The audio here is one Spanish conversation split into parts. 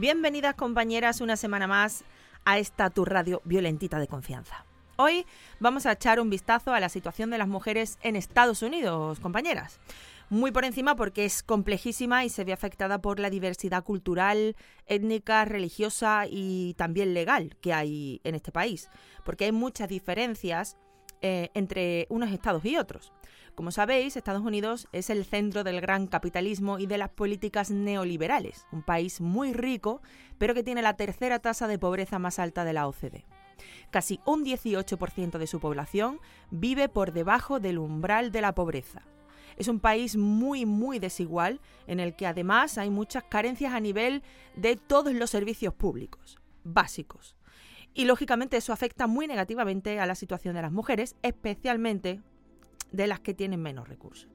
Bienvenidas compañeras una semana más a esta tu radio violentita de confianza. Hoy vamos a echar un vistazo a la situación de las mujeres en Estados Unidos, compañeras. Muy por encima porque es complejísima y se ve afectada por la diversidad cultural, étnica, religiosa y también legal que hay en este país. Porque hay muchas diferencias eh, entre unos estados y otros. Como sabéis, Estados Unidos es el centro del gran capitalismo y de las políticas neoliberales, un país muy rico, pero que tiene la tercera tasa de pobreza más alta de la OCDE. Casi un 18% de su población vive por debajo del umbral de la pobreza. Es un país muy, muy desigual, en el que además hay muchas carencias a nivel de todos los servicios públicos, básicos. Y lógicamente eso afecta muy negativamente a la situación de las mujeres, especialmente de las que tienen menos recursos.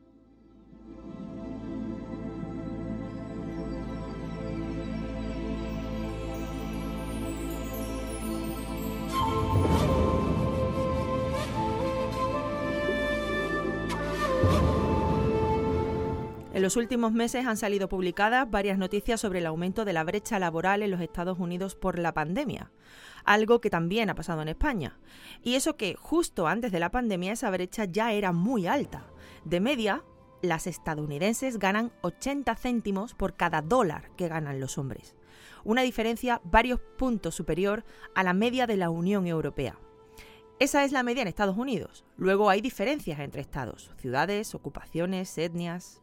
En los últimos meses han salido publicadas varias noticias sobre el aumento de la brecha laboral en los Estados Unidos por la pandemia, algo que también ha pasado en España. Y eso que justo antes de la pandemia esa brecha ya era muy alta. De media, las estadounidenses ganan 80 céntimos por cada dólar que ganan los hombres, una diferencia varios puntos superior a la media de la Unión Europea. Esa es la media en Estados Unidos. Luego hay diferencias entre estados, ciudades, ocupaciones, etnias,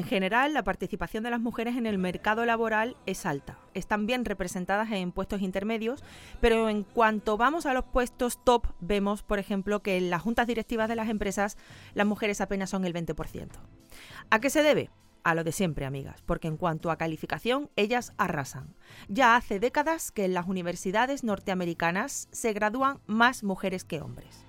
en general, la participación de las mujeres en el mercado laboral es alta. Están bien representadas en puestos intermedios, pero en cuanto vamos a los puestos top, vemos, por ejemplo, que en las juntas directivas de las empresas las mujeres apenas son el 20%. ¿A qué se debe? a lo de siempre, amigas, porque en cuanto a calificación, ellas arrasan. Ya hace décadas que en las universidades norteamericanas se gradúan más mujeres que hombres.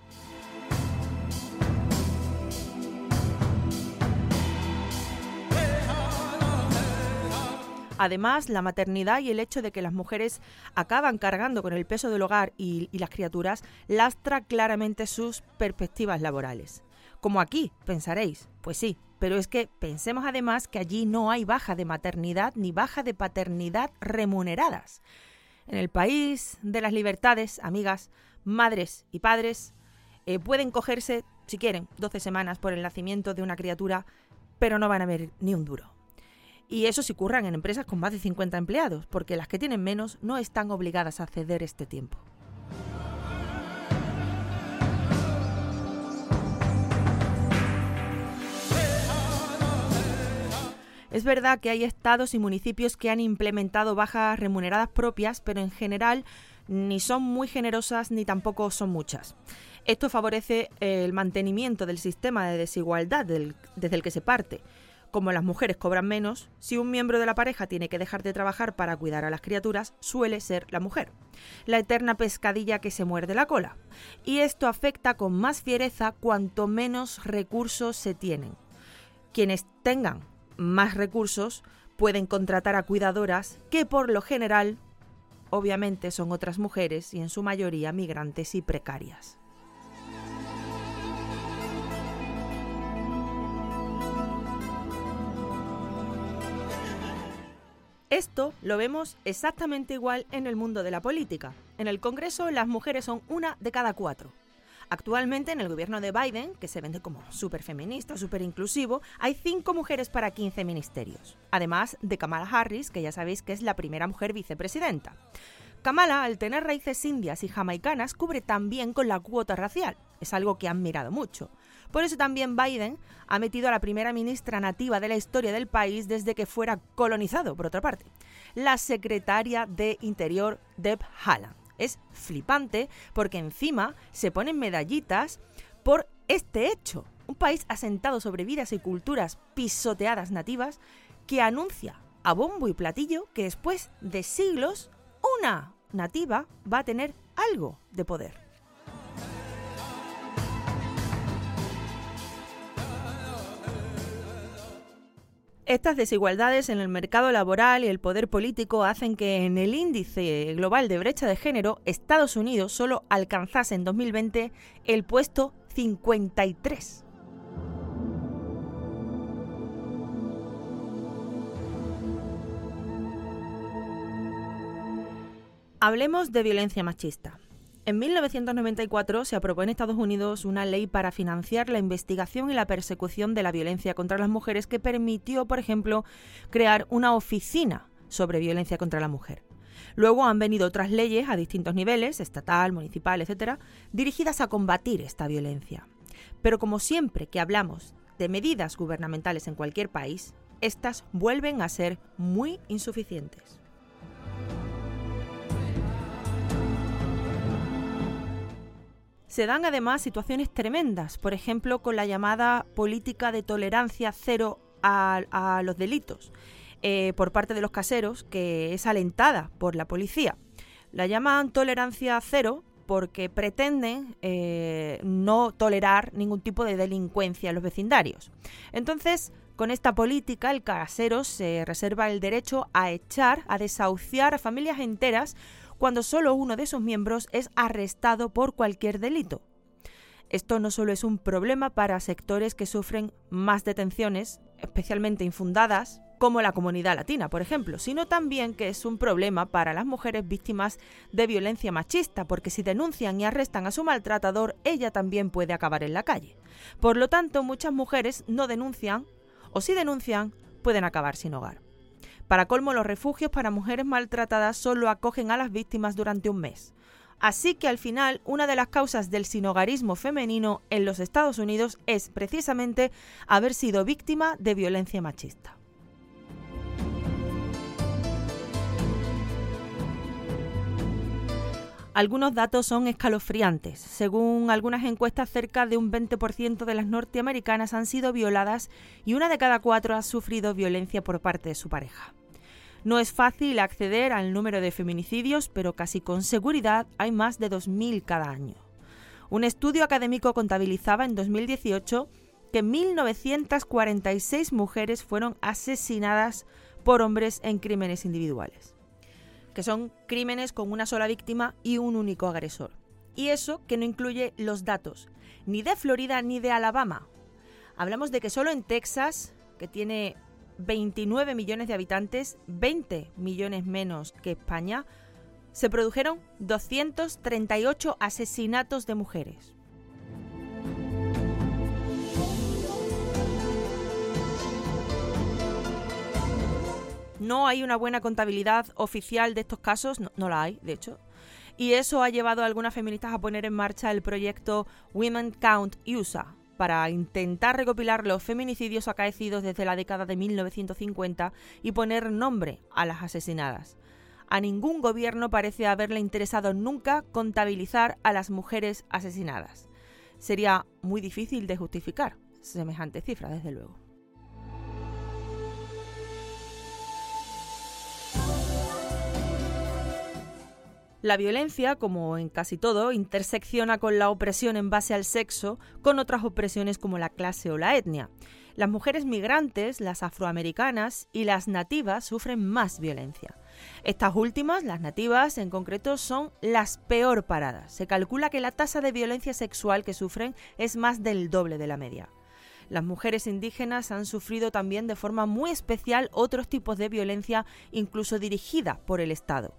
Además, la maternidad y el hecho de que las mujeres acaban cargando con el peso del hogar y, las criaturas lastra claramente sus perspectivas laborales. Como aquí, pensaréis, pues sí, pero es que pensemos además que allí no hay baja de maternidad ni baja de paternidad remuneradas. En el país de las libertades, amigas, madres y padres eh, pueden cogerse, si quieren, 12 semanas por el nacimiento de una criatura, pero no van a ver ni un duro. Y eso si curran en empresas con más de 50 empleados, porque las que tienen menos no están obligadas a ceder este tiempo. Es verdad que hay estados y municipios que han implementado bajas remuneradas propias, pero en general ni son muy generosas ni tampoco son muchas. Esto favorece el mantenimiento del sistema de desigualdad desde el que se parte. Como las mujeres cobran menos, si un miembro de la pareja tiene que dejar de trabajar para cuidar a las criaturas, suele ser la mujer. La eterna pescadilla que se muerde la cola. Y esto afecta con más fiereza cuanto menos recursos se tienen. Quienes tengan más recursos, pueden contratar a cuidadoras que por lo general, obviamente, son otras mujeres y en su mayoría migrantes y precarias. Esto lo vemos exactamente igual en el mundo de la política. En el Congreso las mujeres son una de cada cuatro. Actualmente en el gobierno de Biden, que se vende como súper feminista, súper inclusivo, hay cinco mujeres para 15 ministerios. Además de Kamala Harris, que ya sabéis que es la primera mujer vicepresidenta. Kamala, al tener raíces indias y jamaicanas, cubre también con la cuota racial. Es algo que han mirado mucho. Por eso también Biden ha metido a la primera ministra nativa de la historia del país desde que fuera colonizado, por otra parte, la secretaria de Interior Deb Haaland. Es flipante porque encima se ponen medallitas por este hecho. Un país asentado sobre vidas y culturas pisoteadas nativas que anuncia a bombo y platillo que después de siglos una nativa va a tener algo de poder. Estas desigualdades en el mercado laboral y el poder político hacen que en el índice global de brecha de género Estados Unidos solo alcanzase en 2020 el puesto 53. Hablemos de violencia machista. En 1994 se aprobó en Estados Unidos una ley para financiar la investigación y la persecución de la violencia contra las mujeres que permitió, por ejemplo, crear una oficina sobre violencia contra la mujer. Luego han venido otras leyes a distintos niveles, estatal, municipal, etcétera, dirigidas a combatir esta violencia. Pero como siempre que hablamos de medidas gubernamentales en cualquier país, estas vuelven a ser muy insuficientes. Se dan además situaciones tremendas, por ejemplo con la llamada política de tolerancia cero a, los delitos eh, por parte de los caseros, que es alentada por la policía. La llaman tolerancia cero porque pretenden eh, no tolerar ningún tipo de delincuencia en los vecindarios. Entonces, con esta política, el casero se reserva el derecho a echar, a desahuciar a familias enteras cuando solo uno de sus miembros es arrestado por cualquier delito. Esto no solo es un problema para sectores que sufren más detenciones, especialmente infundadas, como la comunidad latina, por ejemplo, sino también que es un problema para las mujeres víctimas de violencia machista, porque si denuncian y arrestan a su maltratador, ella también puede acabar en la calle. Por lo tanto, muchas mujeres no denuncian, o si denuncian, pueden acabar sin hogar. Para colmo, los refugios para mujeres maltratadas solo acogen a las víctimas durante un mes. Así que al final, una de las causas del sinogarismo femenino en los Estados Unidos es precisamente haber sido víctima de violencia machista. Algunos datos son escalofriantes. Según algunas encuestas, cerca de un 20% de las norteamericanas han sido violadas y una de cada cuatro ha sufrido violencia por parte de su pareja. No es fácil acceder al número de feminicidios, pero casi con seguridad hay más de 2.000 cada año. Un estudio académico contabilizaba en 2018 que 1.946 mujeres fueron asesinadas por hombres en crímenes individuales, que son crímenes con una sola víctima y un único agresor. Y eso que no incluye los datos, ni de Florida ni de Alabama. Hablamos de que solo en Texas, que tiene 29 millones de habitantes, 20 millones menos que España, se produjeron 238 asesinatos de mujeres. No hay una buena contabilidad oficial de estos casos, no, la hay, de hecho. Y eso ha llevado a algunas feministas a poner en marcha el proyecto Women Count USA, para intentar recopilar los feminicidios acaecidos desde la década de 1950 y poner nombre a las asesinadas. A ningún gobierno parece haberle interesado nunca contabilizar a las mujeres asesinadas. Sería muy difícil de justificar semejante cifra, desde luego. La violencia, como en casi todo, intersecciona con la opresión en base al sexo con otras opresiones como la clase o la etnia. Las mujeres migrantes, las afroamericanas y las nativas sufren más violencia. Estas últimas, las nativas en concreto, son las peor paradas. Se calcula que la tasa de violencia sexual que sufren es más del doble de la media. Las mujeres indígenas han sufrido también de forma muy especial otros tipos de violencia, incluso dirigida por el Estado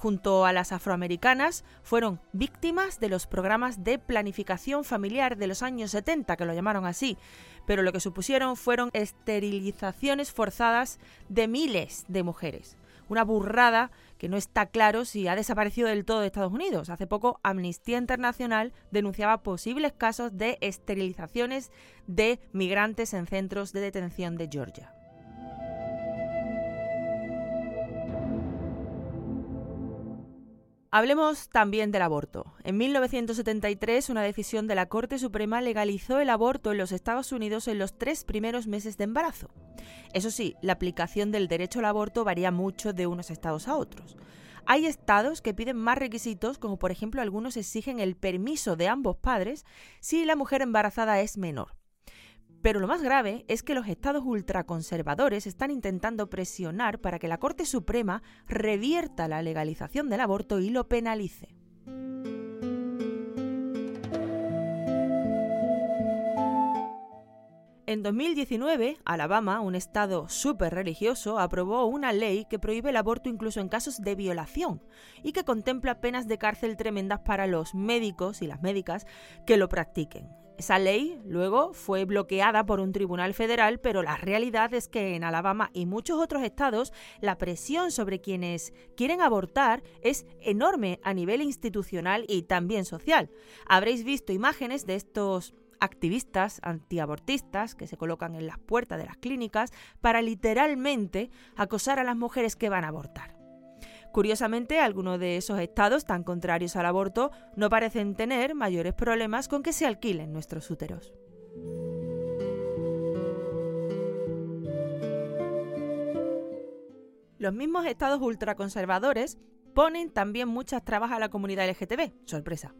junto a las afroamericanas, fueron víctimas de los programas de planificación familiar de los años 70, que lo llamaron así, pero lo que supusieron fueron esterilizaciones forzadas de miles de mujeres. Una burrada que no está claro si ha desaparecido del todo de Estados Unidos. Hace poco Amnistía Internacional denunciaba posibles casos de esterilizaciones de migrantes en centros de detención de Georgia. Hablemos también del aborto. En 1973, una decisión de la Corte Suprema legalizó el aborto en los Estados Unidos en los tres primeros meses de embarazo. Eso sí, la aplicación del derecho al aborto varía mucho de unos estados a otros. Hay estados que piden más requisitos, como por ejemplo algunos exigen el permiso de ambos padres si la mujer embarazada es menor. Pero lo más grave es que los estados ultraconservadores están intentando presionar para que la Corte Suprema revierta la legalización del aborto y lo penalice. En 2019, Alabama, un estado súper religioso, aprobó una ley que prohíbe el aborto incluso en casos de violación y que contempla penas de cárcel tremendas para los médicos y las médicas que lo practiquen. Esa ley luego fue bloqueada por un tribunal federal, pero la realidad es que en Alabama y muchos otros estados la presión sobre quienes quieren abortar es enorme a nivel institucional y también social. Habréis visto imágenes de estos activistas antiabortistas que se colocan en las puertas de las clínicas para literalmente acosar a las mujeres que van a abortar. Curiosamente, algunos de esos estados tan contrarios al aborto no parecen tener mayores problemas con que se alquilen nuestros úteros. Los mismos estados ultraconservadores ponen también muchas trabas a la comunidad LGTB. Sorpresa.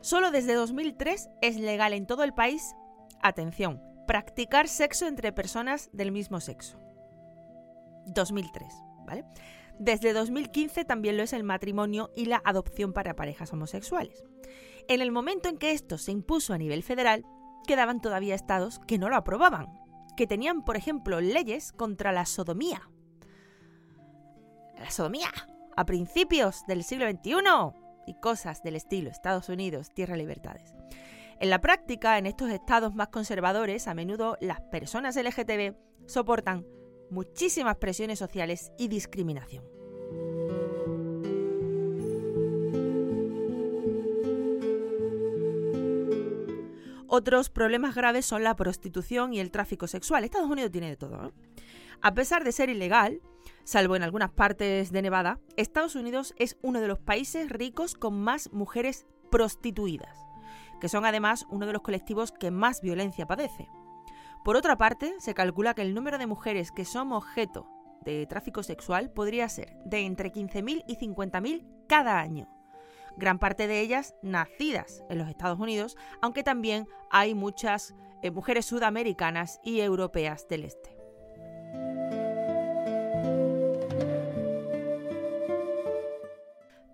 Solo desde 2003 es legal en todo el país, atención, practicar sexo entre personas del mismo sexo. 2003, ¿vale? Desde 2015 también lo es el matrimonio y la adopción para parejas homosexuales. En el momento en que esto se impuso a nivel federal, quedaban todavía estados que no lo aprobaban, que tenían, por ejemplo, leyes contra la sodomía. La sodomía, a principios del siglo XXI, y cosas del estilo Estados Unidos, tierra libertades. En la práctica, en estos estados más conservadores, a menudo las personas LGTB soportan muchísimas presiones sociales y discriminación. Otros problemas graves son la prostitución y el tráfico sexual. Estados Unidos tiene de todo. A pesar de ser ilegal, salvo en algunas partes de Nevada, Estados Unidos es uno de los países ricos con más mujeres prostituidas, que son además uno de los colectivos que más violencia padece. Por otra parte, se calcula que el número de mujeres que son objeto de tráfico sexual podría ser de entre 15.000 y 50.000 cada año. Gran parte de ellas nacidas en los Estados Unidos, aunque también hay muchas eh, mujeres sudamericanas y europeas del este.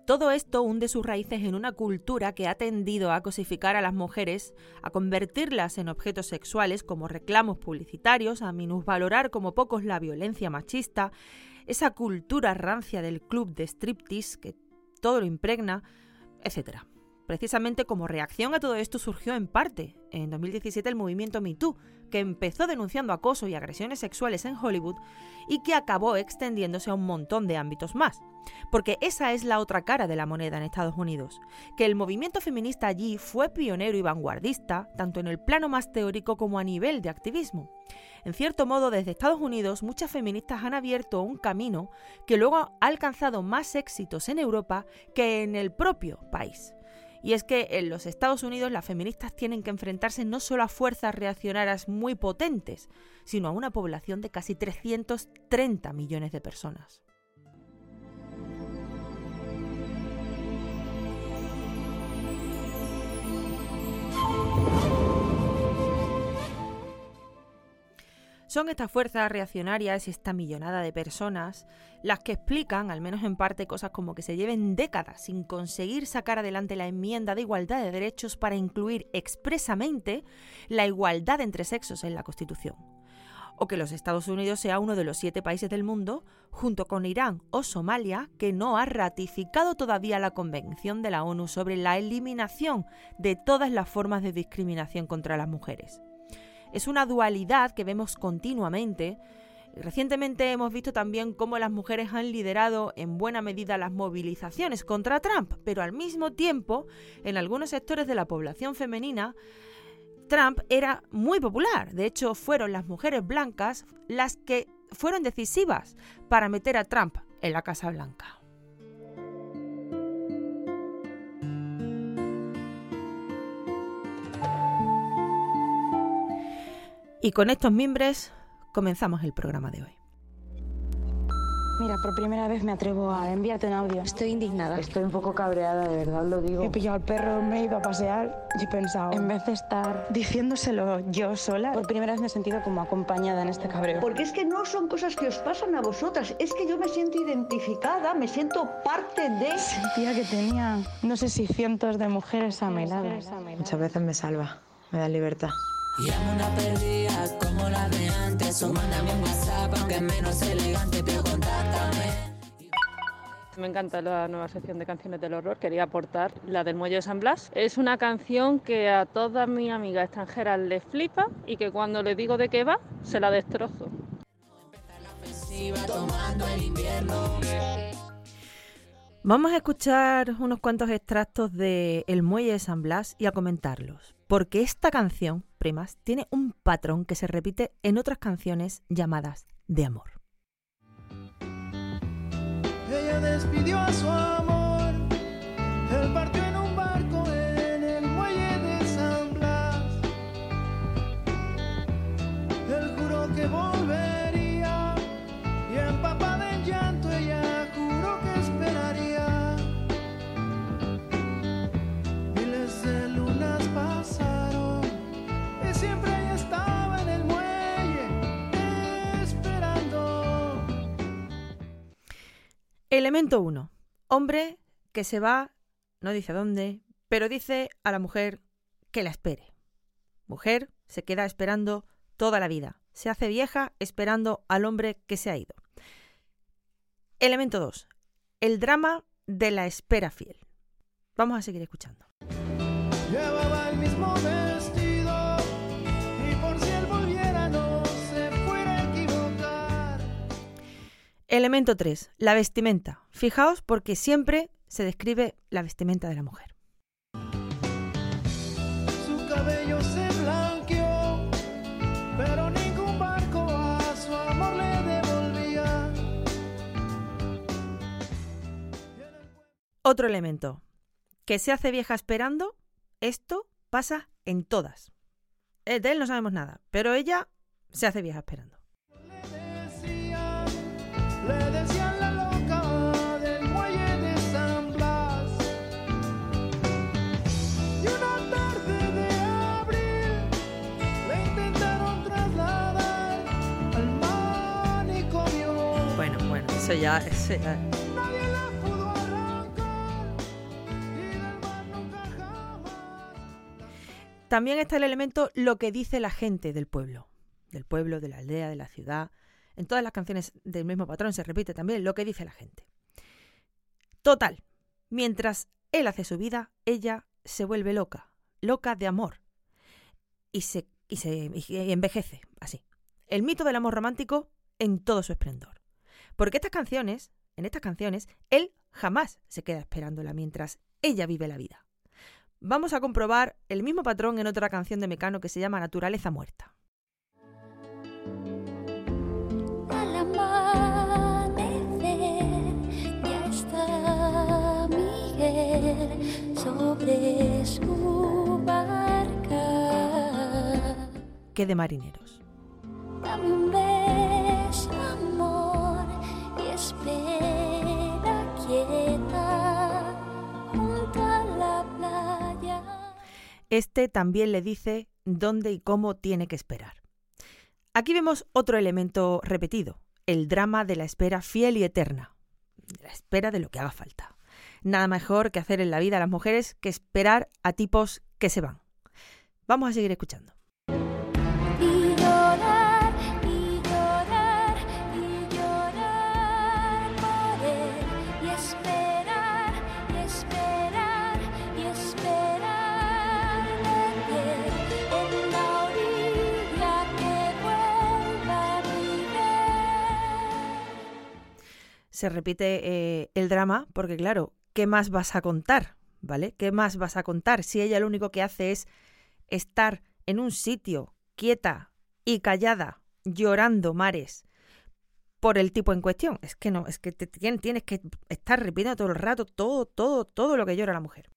Todo esto hunde sus raíces en una cultura que ha tendido a cosificar a las mujeres, a convertirlas en objetos sexuales como reclamos publicitarios, a minusvalorar como pocos la violencia machista, esa cultura rancia del club de striptease que todo lo impregna, etc. Precisamente como reacción a todo esto surgió en parte, en 2017, el movimiento MeToo, que empezó denunciando acoso y agresiones sexuales en Hollywood y que acabó extendiéndose a un montón de ámbitos más. Porque esa es la otra cara de la moneda en Estados Unidos, que el movimiento feminista allí fue pionero y vanguardista, tanto en el plano más teórico como a nivel de activismo. En cierto modo, desde Estados Unidos, muchas feministas han abierto un camino que luego ha alcanzado más éxitos en Europa que en el propio país. Y es que en los Estados Unidos las feministas tienen que enfrentarse no solo a fuerzas reaccionarias muy potentes, sino a una población de casi 330 millones de personas. Son estas fuerzas reaccionarias y esta millonada de personas las que explican, al menos en parte, cosas como que se lleven décadas sin conseguir sacar adelante la enmienda de igualdad de derechos para incluir expresamente la igualdad entre sexos en la Constitución. O que los Estados Unidos sea uno de los siete países del mundo, junto con Irán o Somalia, que no ha ratificado todavía la Convención de la ONU sobre la eliminación de todas las formas de discriminación contra las mujeres. Es una dualidad que vemos continuamente Recientemente hemos visto también cómo las mujeres han liderado en buena medida las movilizaciones contra Trump, pero al mismo tiempo, en algunos sectores de la población femenina, Trump era muy popular. De hecho, fueron las mujeres blancas las que fueron decisivas para meter a Trump en la Casa Blanca. Y con estos mimbres comenzamos el programa de hoy. Mira, por primera vez me atrevo a enviarte un audio. Estoy indignada. Estoy un poco cabreada, de verdad lo digo. He pillado al perro, me he ido a pasear y he pensado, en vez de estar diciéndoselo yo sola, por primera vez me he sentido como acompañada en este cabreo. Porque es que no son cosas que os pasan a vosotras, es que yo me siento identificada, me siento parte de... Sentía que tenía, no sé si cientos de mujeres a mi lado. Muchas veces me salva, me da libertad. Y amo una perdida como la de antes. O mándame un WhatsApp, aunque es menos elegante, pero contáctame. Me encanta la nueva sección de canciones del horror. Quería aportar la del Muelle de San Blas. Es una canción que a todas mis amigas extranjeras les flipa y que cuando les digo de qué va, se la destrozo. Tomando el invierno. Vamos a escuchar unos cuantos extractos de El Muelle de San Blas y a comentarlos, porque esta canción, tiene un patrón que se repite en otras canciones llamadas de amor. Elemento 1. Hombre que se va, no dice a dónde, pero dice a la mujer que la espere. Mujer se queda esperando toda la vida. Se hace vieja esperando al hombre que se ha ido. Elemento 2. El drama de la espera fiel. Vamos a seguir escuchando. Elemento 3. La vestimenta. Fijaos porque siempre se describe la vestimenta de la mujer. Su cabello se blanqueó, pero ningún barco a su amor le devolvía. Otro elemento. Que se hace vieja esperando. Esto pasa en todas. Eh, De él no sabemos nada, pero ella se hace vieja esperando. Jamás. También está el elemento lo que dice la gente del pueblo. Del pueblo, de la aldea, de la ciudad. En todas las canciones del mismo patrón se repite también lo que dice la gente. Total, mientras él hace su vida, ella se vuelve loca, loca de amor. Y se, y se y envejece así. El mito del amor romántico en todo su esplendor. Porque estas canciones, en estas canciones, él jamás se queda esperándola mientras ella vive la vida. Vamos a comprobar el mismo patrón en otra canción de Mecano que se llama Naturaleza Muerta. Al amanecer ya está Miguel sobre su barca. Que de marineros. Este también le dice dónde y cómo tiene que esperar. Aquí vemos otro elemento repetido, el drama de la espera fiel y eterna. La espera de lo que haga falta. Nada mejor que hacer en la vida a las mujeres que esperar a tipos que se van. Vamos a seguir escuchando. Se repite eh, el drama, porque claro, ¿qué más vas a contar? ¿Vale? ¿Qué más vas a contar si ella lo único que hace es estar en un sitio quieta y callada, llorando mares por el tipo en cuestión? Es que no, es que te tien- tienes que estar repitiendo todo el rato todo, todo, todo lo que llora la mujer.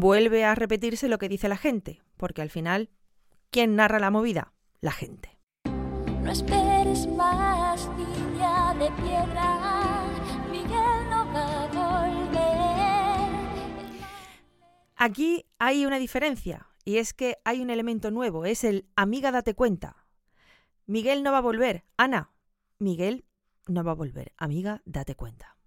Vuelve a repetirse lo que dice la gente, porque al final, ¿quién narra la movida? La gente. No esperes más, niña de piedra. Miguel no va a volver. Aquí hay una diferencia, y es que hay un elemento nuevo, es el amiga date cuenta. Miguel no va a volver. Ana, Miguel no va a volver. Amiga, date cuenta.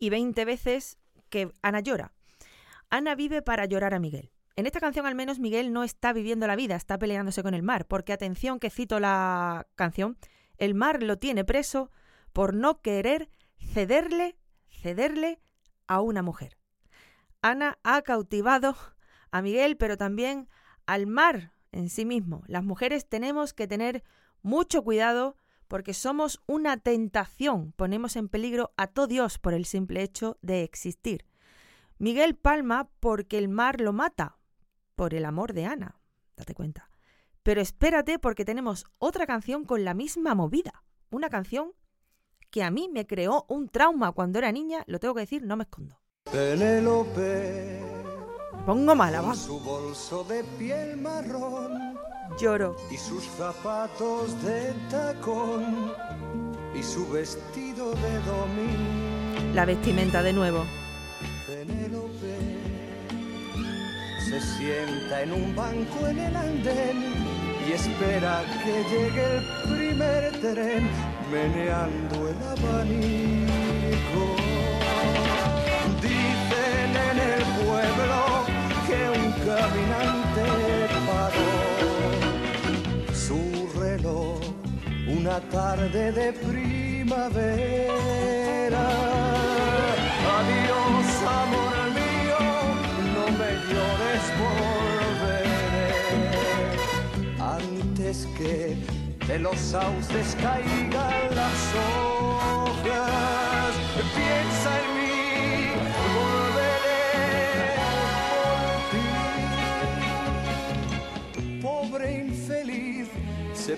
Y 20 veces que Ana llora. Ana vive para llorar a Miguel. En esta canción al menos Miguel no está viviendo la vida, está peleándose con el mar, porque atención que cito la canción, el mar lo tiene preso por no querer cederle, cederle a una mujer. Ana ha cautivado a Miguel, pero también al mar en sí mismo. Las mujeres tenemos que tener mucho cuidado porque somos una tentación, ponemos en peligro a todo Dios por el simple hecho de existir. Miguel palma porque el mar lo mata, por el amor de Ana, date cuenta. Pero espérate porque tenemos otra canción con la misma movida, una canción que a mí me creó un trauma cuando era niña, lo tengo que decir, no me escondo. Pongo mala, va. su bolso de piel marrón Lloro. y sus zapatos de tacón y su vestido de domingo. La vestimenta de nuevo. Penélope se sienta en un banco en el andén y espera que llegue el primer tren meneando el abanico. Una tarde de primavera. Adiós, amor mío, no me llores, volveré. Antes que de los sauces caigan las hojas, piensa en mí,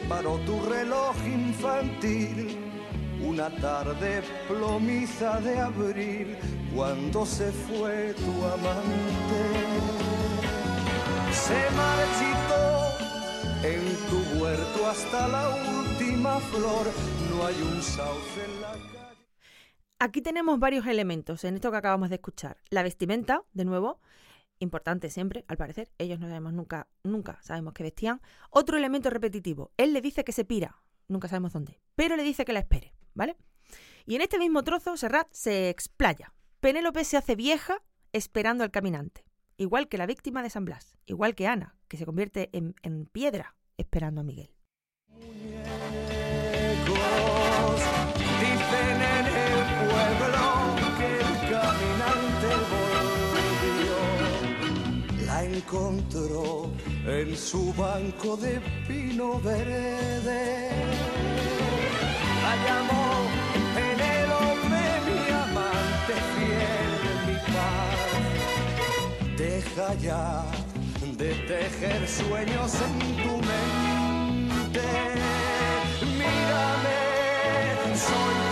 paró tu reloj infantil. Una tarde plomiza de abril, cuando se fue tu amante. Se marchitó en tu huerto hasta la última flor. No hay un sauce en la calle. Aquí tenemos varios elementos en esto que acabamos de escuchar. La vestimenta, de nuevo, importante siempre, al parecer. Ellos no sabemos nunca, nunca sabemos qué vestían. Otro elemento repetitivo. Él le dice que se pira, nunca sabemos dónde, pero le dice que la espere, ¿vale? Y en este mismo trozo, Serrat se explaya. Penélope se hace vieja esperando al caminante, igual que la víctima de San Blas, igual que Ana, que se convierte en, en piedra esperando a Miguel. Encontró en su banco de pino verde. La llamó Penélope, mi amante fiel, mi paz. Deja ya de tejer sueños en tu mente. Mírame, soy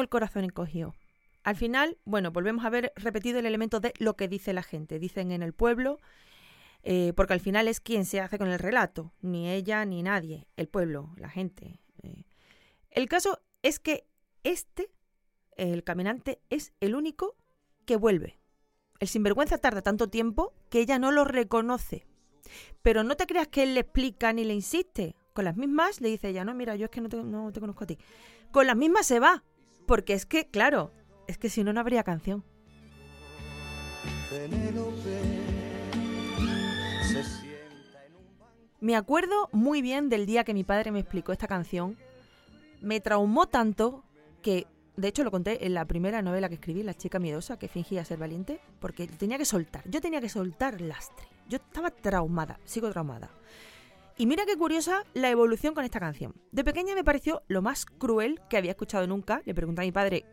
el corazón encogido. Al final, bueno, volvemos a ver repetido el elemento de lo que dice la gente. Dicen en el pueblo, eh, porque al final es quien se hace con el relato, ni ella ni nadie, el pueblo, la gente. eh. El caso es que este, el caminante, es el único que vuelve. El sinvergüenza tarda tanto tiempo que ella no lo reconoce. Pero no te creas que él le explica ni le insiste. Con las mismas le dice ella, no, mira, yo es que no te, no te conozco a ti. Con las mismas se va. Porque es que, claro, es que si no, no habría canción. Me acuerdo muy bien del día que mi padre me explicó esta canción. Me traumó tanto que, de hecho, lo conté en la primera novela que escribí, La chica miedosa, que fingía ser valiente, porque tenía que soltar. Yo tenía que soltar lastre. Yo estaba traumada, sigo traumada. Y mira qué curiosa la evolución con esta canción. De pequeña me pareció lo más cruel que había escuchado nunca. Le pregunté a mi padre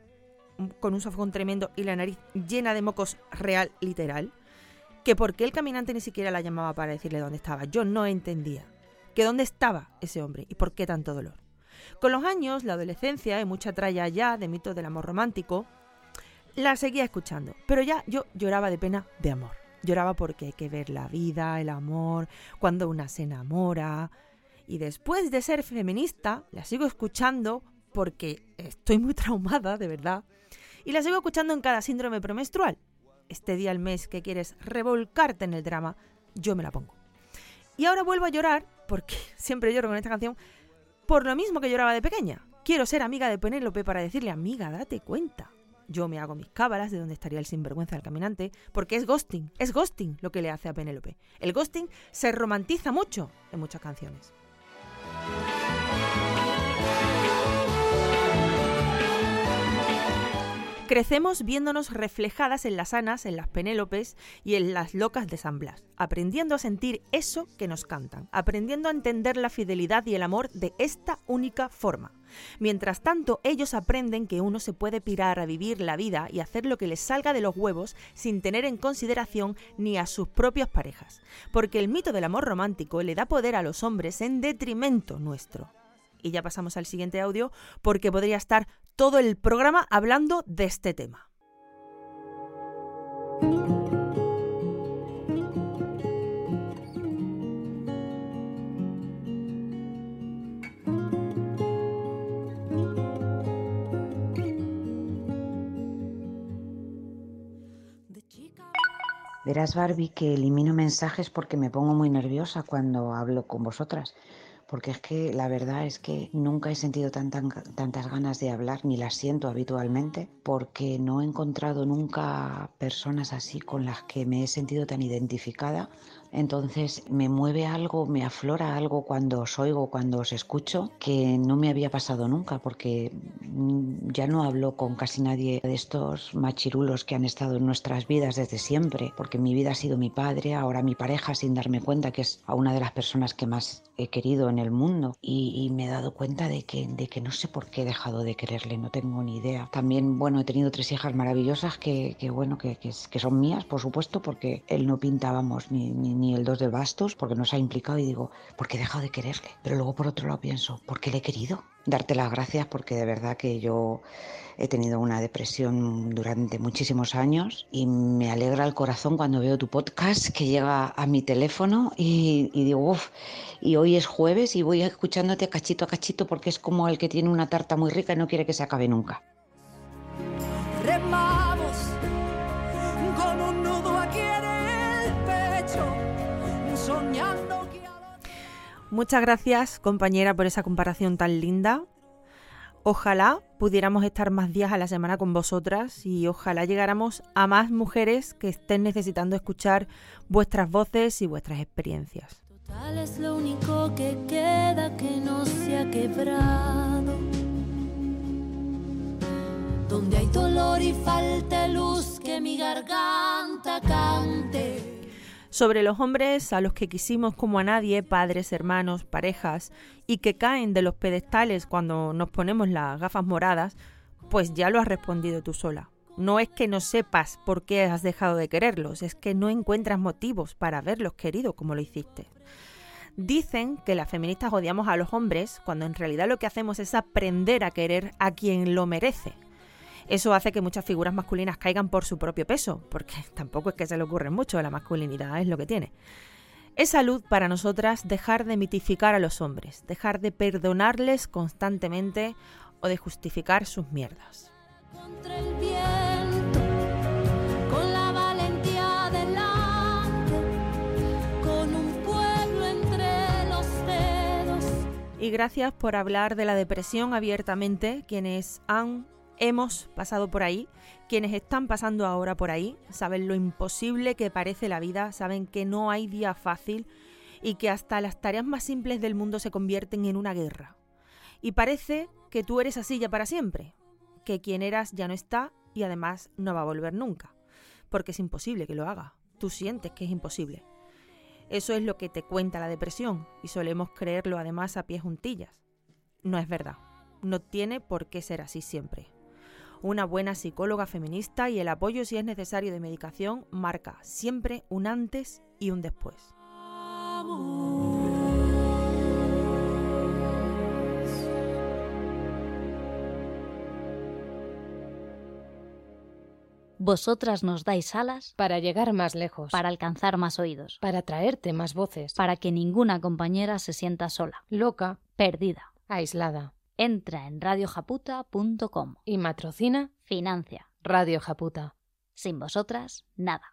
mm, con un sofón tremendo y la nariz llena de mocos real, literal, que por qué el caminante ni siquiera la llamaba para decirle dónde estaba. Yo no entendía. Que dónde estaba ese hombre y por qué tanto dolor. Con los años, la adolescencia y mucha tralla ya de mitos del amor romántico, la seguía escuchando. Pero ya yo lloraba de pena de amor. Lloraba porque hay que ver la vida, el amor, cuando una se enamora. Y después de ser feminista, la sigo escuchando porque estoy muy traumada, de verdad. Y la sigo escuchando en cada síndrome premenstrual. Este día al mes que quieres revolcarte en el drama, yo me la pongo. Y ahora vuelvo a llorar, porque siempre lloro con esta canción, por lo mismo que lloraba de pequeña. Quiero ser amiga de Penélope para decirle, amiga, date cuenta. Yo me hago mis cábalas de dónde estaría el sinvergüenza del caminante, porque es ghosting, es ghosting lo que le hace a Penélope. El ghosting se romantiza mucho en muchas canciones. Crecemos viéndonos reflejadas en las Anas, en las Penélopes y en las locas de San Blas, aprendiendo a sentir eso que nos cantan, aprendiendo a entender la fidelidad y el amor de esta única forma. Mientras tanto, ellos aprenden que uno se puede pirar a vivir la vida y hacer lo que les salga de los huevos sin tener en consideración ni a sus propias parejas, porque el mito del amor romántico le da poder a los hombres en detrimento nuestro. Y ya pasamos al siguiente audio porque podría estar todo el programa hablando de este tema. Verás, Barbie, que elimino mensajes porque me pongo muy nerviosa cuando hablo con vosotras. Porque es que la verdad es que nunca he sentido tan- tan- tantas ganas de hablar, ni las siento habitualmente, porque no he encontrado nunca personas así con las que me he sentido tan identificada. Entonces me mueve algo, me aflora algo cuando os oigo, cuando os escucho, que no me había pasado nunca, porque mm, ya no hablo con casi nadie de estos machirulos que han estado en nuestras vidas desde siempre, porque mi vida ha sido mi padre, ahora mi pareja, sin darme cuenta que es a una de las personas que más he querido en el mundo. Y, y me he dado cuenta de que, de que no sé por qué he dejado de quererle, no tengo ni idea. También, bueno, he tenido tres hijas maravillosas que, que bueno, que, que, que son mías, por supuesto, porque él no pintábamos ni, ni, ni el dos de bastos, porque nos ha implicado y digo, ¿por qué he dejado de quererle? Pero luego por otro lado pienso, ¿por qué le he querido? Darte las gracias porque de verdad que yo he tenido una depresión durante muchísimos años y me alegra el corazón cuando veo tu podcast que llega a mi teléfono y, y digo, uff, y hoy es jueves y voy escuchándote cachito a cachito porque es como el que tiene una tarta muy rica y no quiere que se acabe nunca. Remamos con un nudo soñando que. Muchas gracias, compañera, por esa comparación tan linda. Ojalá pudiéramos estar más días a la semana con vosotras y ojalá llegáramos a más mujeres que estén necesitando escuchar vuestras voces y vuestras experiencias. Total es lo único que queda que no se ha quebrado. Donde hay dolor y falta luz, que mi garganta cante. Sobre los hombres a los que quisimos como a nadie, padres, hermanos, parejas, y que caen de los pedestales cuando nos ponemos las gafas moradas, pues ya lo has respondido tú sola. No es que no sepas por qué has dejado de quererlos, es que no encuentras motivos para haberlos querido como lo hiciste. Dicen que las feministas odiamos a los hombres cuando en realidad lo que hacemos es aprender a querer a quien lo merece. Eso hace que muchas figuras masculinas caigan por su propio peso, porque tampoco es que se le ocurre mucho, la masculinidad es lo que tiene. Es salud para nosotras dejar de mitificar a los hombres, dejar de perdonarles constantemente o de justificar sus mierdas. Contra el viento, con la valentía delante, con un pueblo entre los dedos. Y gracias por hablar de la depresión abiertamente, quienes han, hemos pasado por ahí, quienes están pasando ahora por ahí, saben lo imposible que parece la vida, saben que no hay día fácil y que hasta las tareas más simples del mundo se convierten en una guerra. Y parece que tú eres así ya para siempre, que quien eras ya no está y además no va a volver nunca, porque es imposible que lo haga. Tú sientes que es imposible. Eso es lo que te cuenta la depresión y solemos creerlo además a pies juntillas. No es verdad. No tiene por qué ser así siempre. Una buena psicóloga feminista y el apoyo si es necesario de medicación marca siempre un antes y un después. Vosotras nos dais alas para llegar más lejos, para alcanzar más oídos, para traerte más voces, para que ninguna compañera se sienta sola, loca, perdida, aislada. Entra en radiojaputa.com y matrocina, financia. Radio Japuta. Sin vosotras, nada.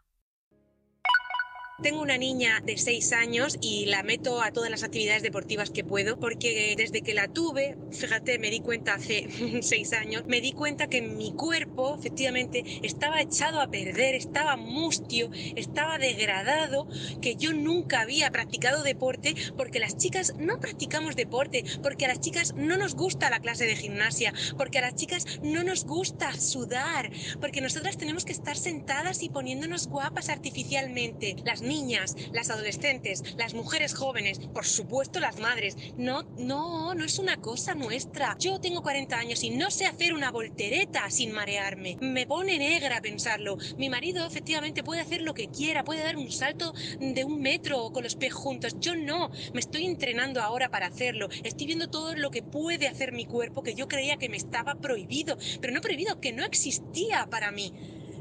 Tengo una niña de 6 años y la meto a todas las actividades deportivas que puedo porque desde que la tuve, fíjate, me di cuenta hace 6 años, me di cuenta que mi cuerpo efectivamente estaba echado a perder, estaba mustio, estaba degradado, que yo nunca había practicado deporte porque las chicas no practicamos deporte, porque a las chicas no nos gusta la clase de gimnasia, porque a las chicas no nos gusta sudar, porque nosotras tenemos que estar sentadas y poniéndonos guapas artificialmente. Las niñas, las adolescentes, las mujeres jóvenes, por supuesto las madres. No, no, no es una cosa nuestra. Yo tengo 40 años y no sé hacer una voltereta sin marearme. Me pone negra pensarlo. Mi marido efectivamente puede hacer lo que quiera, puede dar un salto de un metro con los pies juntos. Yo no, me estoy entrenando ahora para hacerlo. Estoy viendo todo lo que puede hacer mi cuerpo que yo creía que me estaba prohibido, pero no prohibido, que no existía para mí.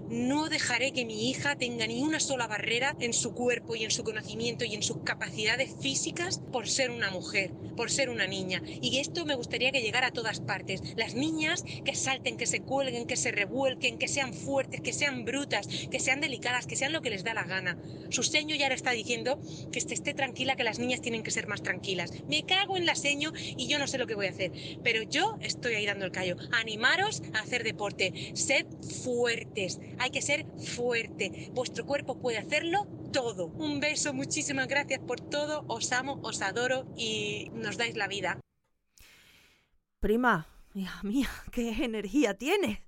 No dejaré que mi hija tenga ni una sola barrera en su cuerpo y en su conocimiento y en sus capacidades físicas por ser una mujer, por ser una niña. Y esto me gustaría que llegara a todas partes. Las niñas que salten, que se cuelguen, que se revuelquen, que sean fuertes, que sean brutas, que sean delicadas, que sean lo que les da la gana. Su seño ya le está diciendo que esté, esté tranquila, que las niñas tienen que ser más tranquilas. Me cago en la seño y yo no sé lo que voy a hacer. Pero yo estoy ahí dando el callo. Animaros a hacer deporte. Sed fuertes hay que ser fuerte. Vuestro cuerpo puede hacerlo todo. Un beso, muchísimas gracias por todo. Os amo, os adoro y nos dais la vida. Prima, hija mía, qué energía tienes.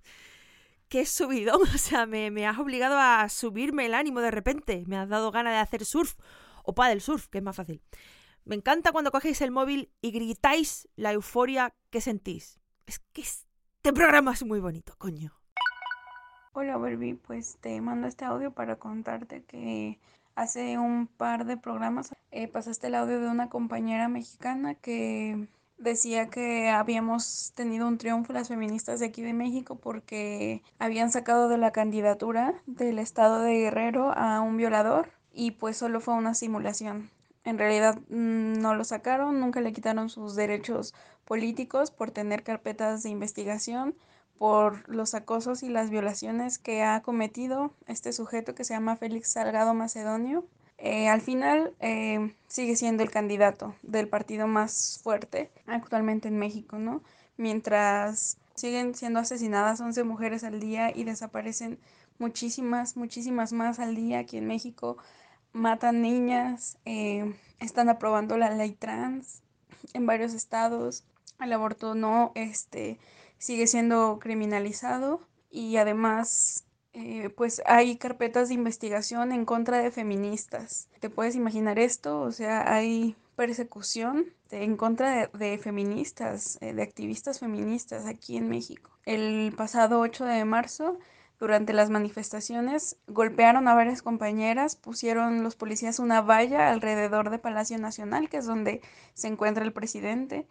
Qué subidón, o sea, me, has obligado a subirme el ánimo de repente. Me has dado ganas de hacer surf o del surf, que es más fácil. Me encanta cuando cogéis el móvil y gritáis la euforia que sentís. Es que este programa es muy bonito, coño. Hola Barbie, pues te mando este audio para contarte que hace un par de programas eh, pasaste el audio de una compañera mexicana que decía que habíamos tenido un triunfo las feministas de aquí de México porque habían sacado de la candidatura del estado de Guerrero a un violador y pues solo fue una simulación. En realidad mm, no lo sacaron, nunca le quitaron sus derechos políticos por tener carpetas de investigación por los acosos y las violaciones que ha cometido este sujeto que se llama Félix Salgado Macedonio. Eh, al final eh, sigue siendo el candidato del partido más fuerte actualmente en México, ¿no? Mientras siguen siendo asesinadas 11 mujeres al día y desaparecen muchísimas, muchísimas más al día aquí en México, matan niñas, eh, están aprobando la ley trans en varios estados, el aborto no, este, sigue siendo criminalizado y además eh, pues hay carpetas de investigación en contra de feministas. ¿Te puedes imaginar esto? O sea, hay persecución en contra de, feministas, eh, de activistas feministas aquí en México. El pasado 8 de marzo durante las manifestaciones golpearon a varias compañeras, pusieron los policías una valla alrededor de Palacio Nacional, que es donde se encuentra el presidente,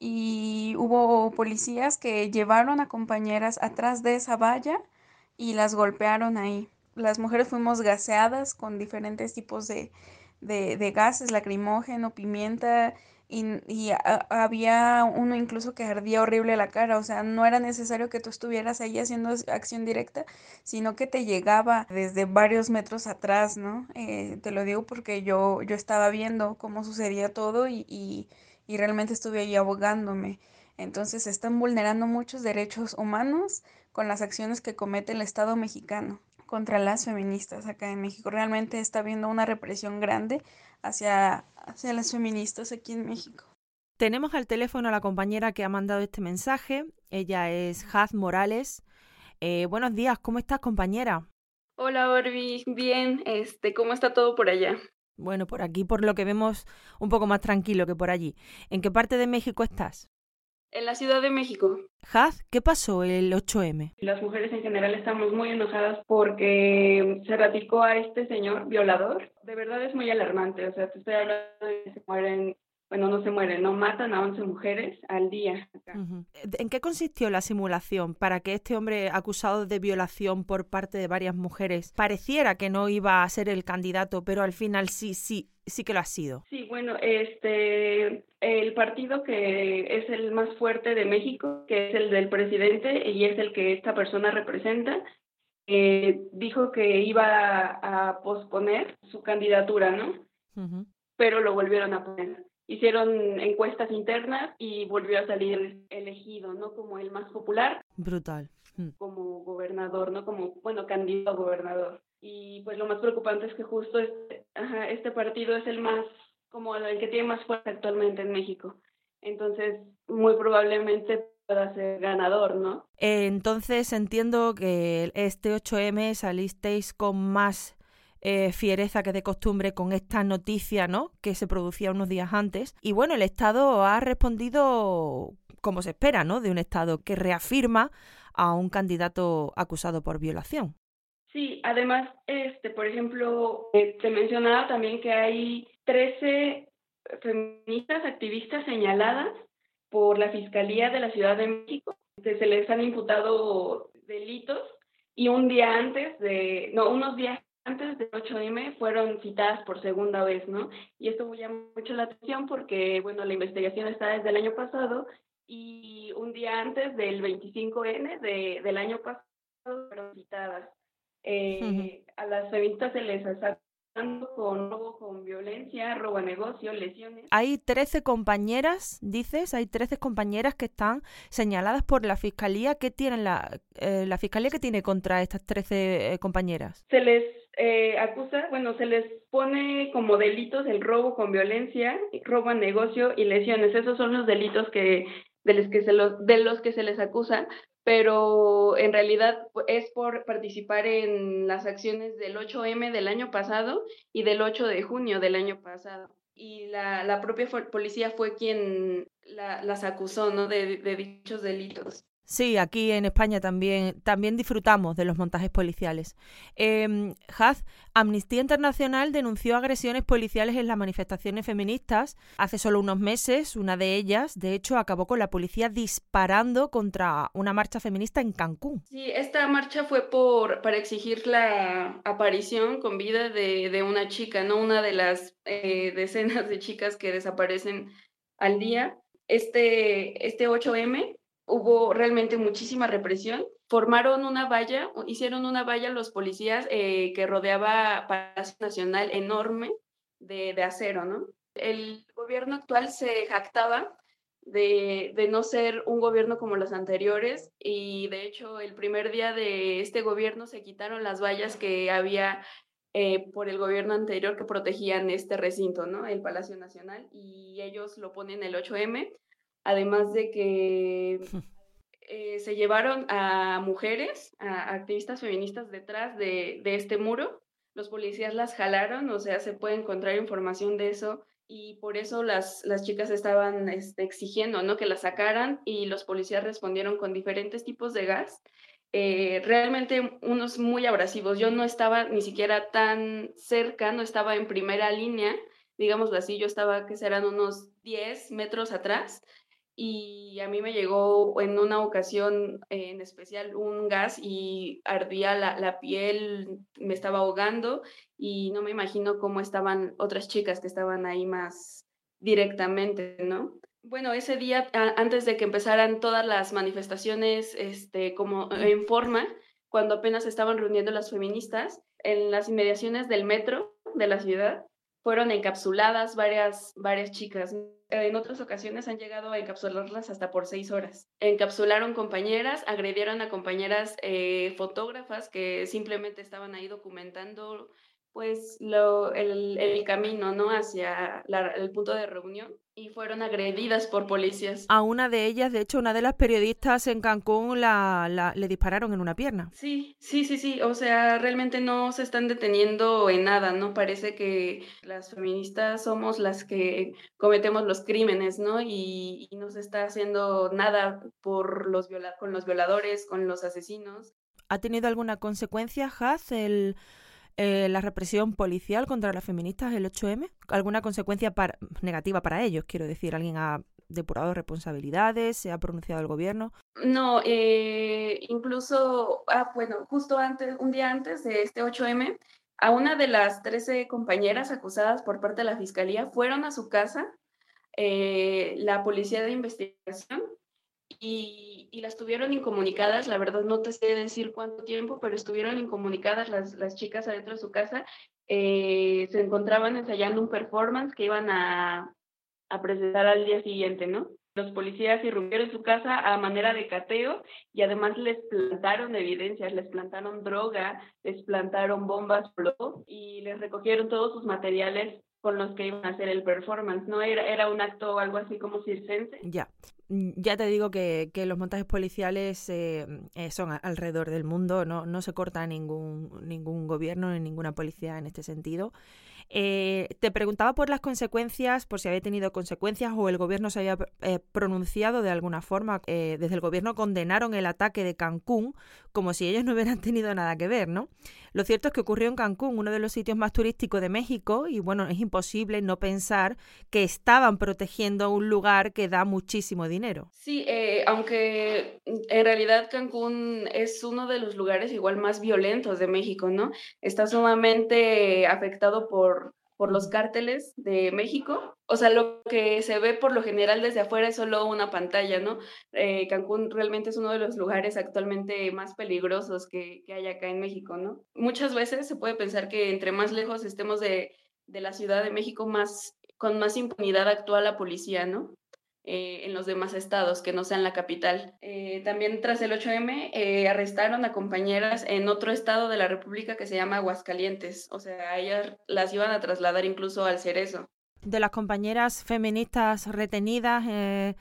y hubo policías que llevaron a compañeras atrás de esa valla y las golpearon ahí. Las mujeres fuimos gaseadas con diferentes tipos de, de, gases, lacrimógeno, pimienta, y, a- había uno incluso que ardía horrible la cara, o sea, no era necesario que tú estuvieras ahí haciendo acción directa, sino que te llegaba desde varios metros atrás, ¿no? Eh, te lo digo porque yo, yo estaba viendo cómo sucedía todo y, y, y realmente estuve ahí ahogándome. Entonces se están vulnerando muchos derechos humanos con las acciones que comete el Estado mexicano contra las feministas acá en México. Realmente está habiendo una represión grande hacia, hacia las feministas aquí en México. Tenemos al teléfono a la compañera que ha mandado este mensaje. Ella es Haz Morales. Eh, buenos días, ¿cómo estás, compañera? Hola Barbie, bien, este, ¿cómo está todo por allá? Bueno, por aquí, por lo que vemos, un poco más tranquilo que por allí. ¿En qué parte de México estás? En la Ciudad de México. Haz, ¿qué pasó el 8M? Las mujeres en general estamos muy enojadas porque se radicó a este señor violador. De verdad es muy alarmante, o sea, te estoy hablando de que se mueren, bueno, no se mueren, no matan a 11 mujeres al día. acá. ¿En qué consistió la simulación para que este hombre acusado de violación por parte de varias mujeres pareciera que no iba a ser el candidato, pero al final sí, sí, sí que lo ha sido? Sí, bueno, este, el partido que es el más fuerte de México, que es el del presidente y es el que esta persona representa, eh, dijo que iba a, a posponer su candidatura, ¿no? Ujú. Pero lo volvieron a poner. Hicieron encuestas internas y volvió a salir elegido, ¿no? Como el más popular, Brutal. Mm. como gobernador, ¿no? Como, bueno, candidato a gobernador. Y pues lo más preocupante es que justo este, ajá, este partido es el más, como el que tiene más fuerza actualmente en México. Entonces, muy probablemente pueda ser ganador, ¿no? Entonces entiendo que este 8M salisteis con más eh, fiereza que de costumbre con esta noticia, ¿no? Que se producía unos días antes. Y bueno, el Estado ha respondido como se espera, ¿no? De un Estado que reafirma a un candidato acusado por violación. Sí, además, este, por ejemplo, eh, te mencionaba también que hay 13 feministas activistas señaladas por la Fiscalía de la Ciudad de México, que se les han imputado delitos y un día antes de, no, unos días antes del 8M fueron citadas por segunda vez, ¿no? Y esto llama mucho la atención porque, bueno, la investigación está desde el año pasado y un día antes del 25N de, del año pasado fueron citadas. Eh, A las feministas se les acusando con robo con violencia, robo a negocio, lesiones. Hay 13 compañeras, dices, hay 13 compañeras que están señaladas por la fiscalía. ¿Qué tienen la, eh, la fiscalía que tiene contra estas 13 eh, compañeras? Se les eh, acusa, bueno, se les pone como delitos el robo con violencia, robo a negocio y lesiones. Esos son los delitos que de los que se los de los que se les acusa, pero en realidad es por participar en las acciones del 8M del año pasado y del 8 de junio del año pasado. Y la, la propia policía fue quien la- las acusó, ¿no? De, de dichos delitos. Sí, aquí en España también, también disfrutamos de los montajes policiales. Eh, Haz, Amnistía Internacional denunció agresiones policiales en las manifestaciones feministas hace solo unos meses. Una de ellas, de hecho, acabó con la policía disparando contra una marcha feminista en Cancún. Sí, esta marcha fue por, para exigir la aparición con vida de, de una chica, ¿no? Una de las eh, decenas de chicas que desaparecen al día. Este, este 8M hubo realmente muchísima represión. Formaron una valla, hicieron una valla los policías eh, que rodeaba Palacio Nacional enorme de, de acero, ¿no? El gobierno actual se jactaba de, de no ser un gobierno como los anteriores y de hecho el primer día de este gobierno se quitaron las vallas que había eh, por el gobierno anterior que protegían este recinto, ¿no? El Palacio Nacional y ellos lo ponen el 8M, además de que eh, se llevaron a mujeres, a activistas feministas detrás de, de este muro. Los policías las jalaron, o sea, se puede encontrar información de eso y por eso las, las chicas estaban este, exigiendo ¿no? que la sacaran y los policías respondieron con diferentes tipos de gas eh, realmente unos muy abrasivos. Yo no estaba ni siquiera tan cerca, no estaba en primera línea, digámoslo así, yo estaba que serán unos 10 metros atrás y a mí me llegó en una ocasión en especial un gas y ardía la, la, piel, me estaba ahogando y no me imagino cómo estaban otras chicas que estaban ahí más directamente, ¿no? Bueno, ese día, antes de que empezaran todas las manifestaciones este, como en forma, cuando apenas estaban reuniendo las feministas, en las inmediaciones del metro de la ciudad, fueron encapsuladas varias, varias chicas. En otras ocasiones han llegado a encapsularlas hasta por seis horas. Encapsularon compañeras, agredieron a compañeras eh, fotógrafas que simplemente estaban ahí documentando pues lo, el, el camino no hacia la, el punto de reunión y fueron agredidas por policías. A una de ellas, de hecho, una de las periodistas en Cancún la, la, le dispararon en una pierna. Sí, sí, sí, sí. O sea, realmente no se están deteniendo en nada, ¿no? Parece que las feministas somos las que cometemos los crímenes, ¿no? Y, y no se está haciendo nada por los viola con los violadores, con los asesinos. ¿Ha tenido alguna consecuencia, Haz, el eh, la represión policial contra las feministas el 8M? ¿Alguna consecuencia para, negativa para ellos? Quiero decir, ¿alguien ha depurado responsabilidades? ¿Se ha pronunciado el gobierno? No, eh, incluso, ah, bueno, justo antes, un día antes de este 8M, a una de las 13 compañeras acusadas por parte de la fiscalía fueron a su casa eh, la policía de investigación y, y, las tuvieron incomunicadas, la verdad no te sé decir cuánto tiempo, pero estuvieron incomunicadas las, las chicas adentro de su casa, eh, se encontraban ensayando un performance que iban a, a presentar al día siguiente, ¿no? Los policías irrumpieron su casa a manera de cateo y además les plantaron evidencias, les plantaron droga, les plantaron bombas y les recogieron todos sus materiales con los que iban a hacer el performance, ¿no? Era, era un acto algo así como circense. Ya, mm, ya te digo que, que los montajes policiales eh, eh, son alrededor del mundo, no, no se corta ningún, ningún gobierno ni ninguna policía en este sentido. Eh, te preguntaba por las consecuencias, por si había tenido consecuencias o el gobierno se había eh, pronunciado de alguna forma. Eh, desde el gobierno condenaron el ataque de Cancún como si ellos no hubieran tenido nada que ver, ¿no? Lo cierto es que ocurrió en Cancún, uno de los sitios más turísticos de México, y bueno, es imposible no pensar que estaban protegiendo un lugar que da muchísimo dinero. Sí, eh, aunque en realidad Cancún es uno de los lugares igual más violentos de México, ¿no? Está sumamente afectado por por los cárteles de México. O sea, lo que se ve por lo general desde afuera es solo una pantalla, ¿no? Eh, Cancún realmente es uno de los lugares actualmente más peligrosos que, que, hay acá en México, ¿no? Muchas veces se puede pensar que entre más lejos estemos de, de la Ciudad de México, más, con más impunidad actúa la policía, ¿no? Eh, en los demás estados que no sean la capital. Eh, también tras el 8M eh, arrestaron a compañeras en otro estado de la República que se llama Aguascalientes. O sea, ellas las iban a trasladar incluso al Cerezo. De las compañeras feministas retenidas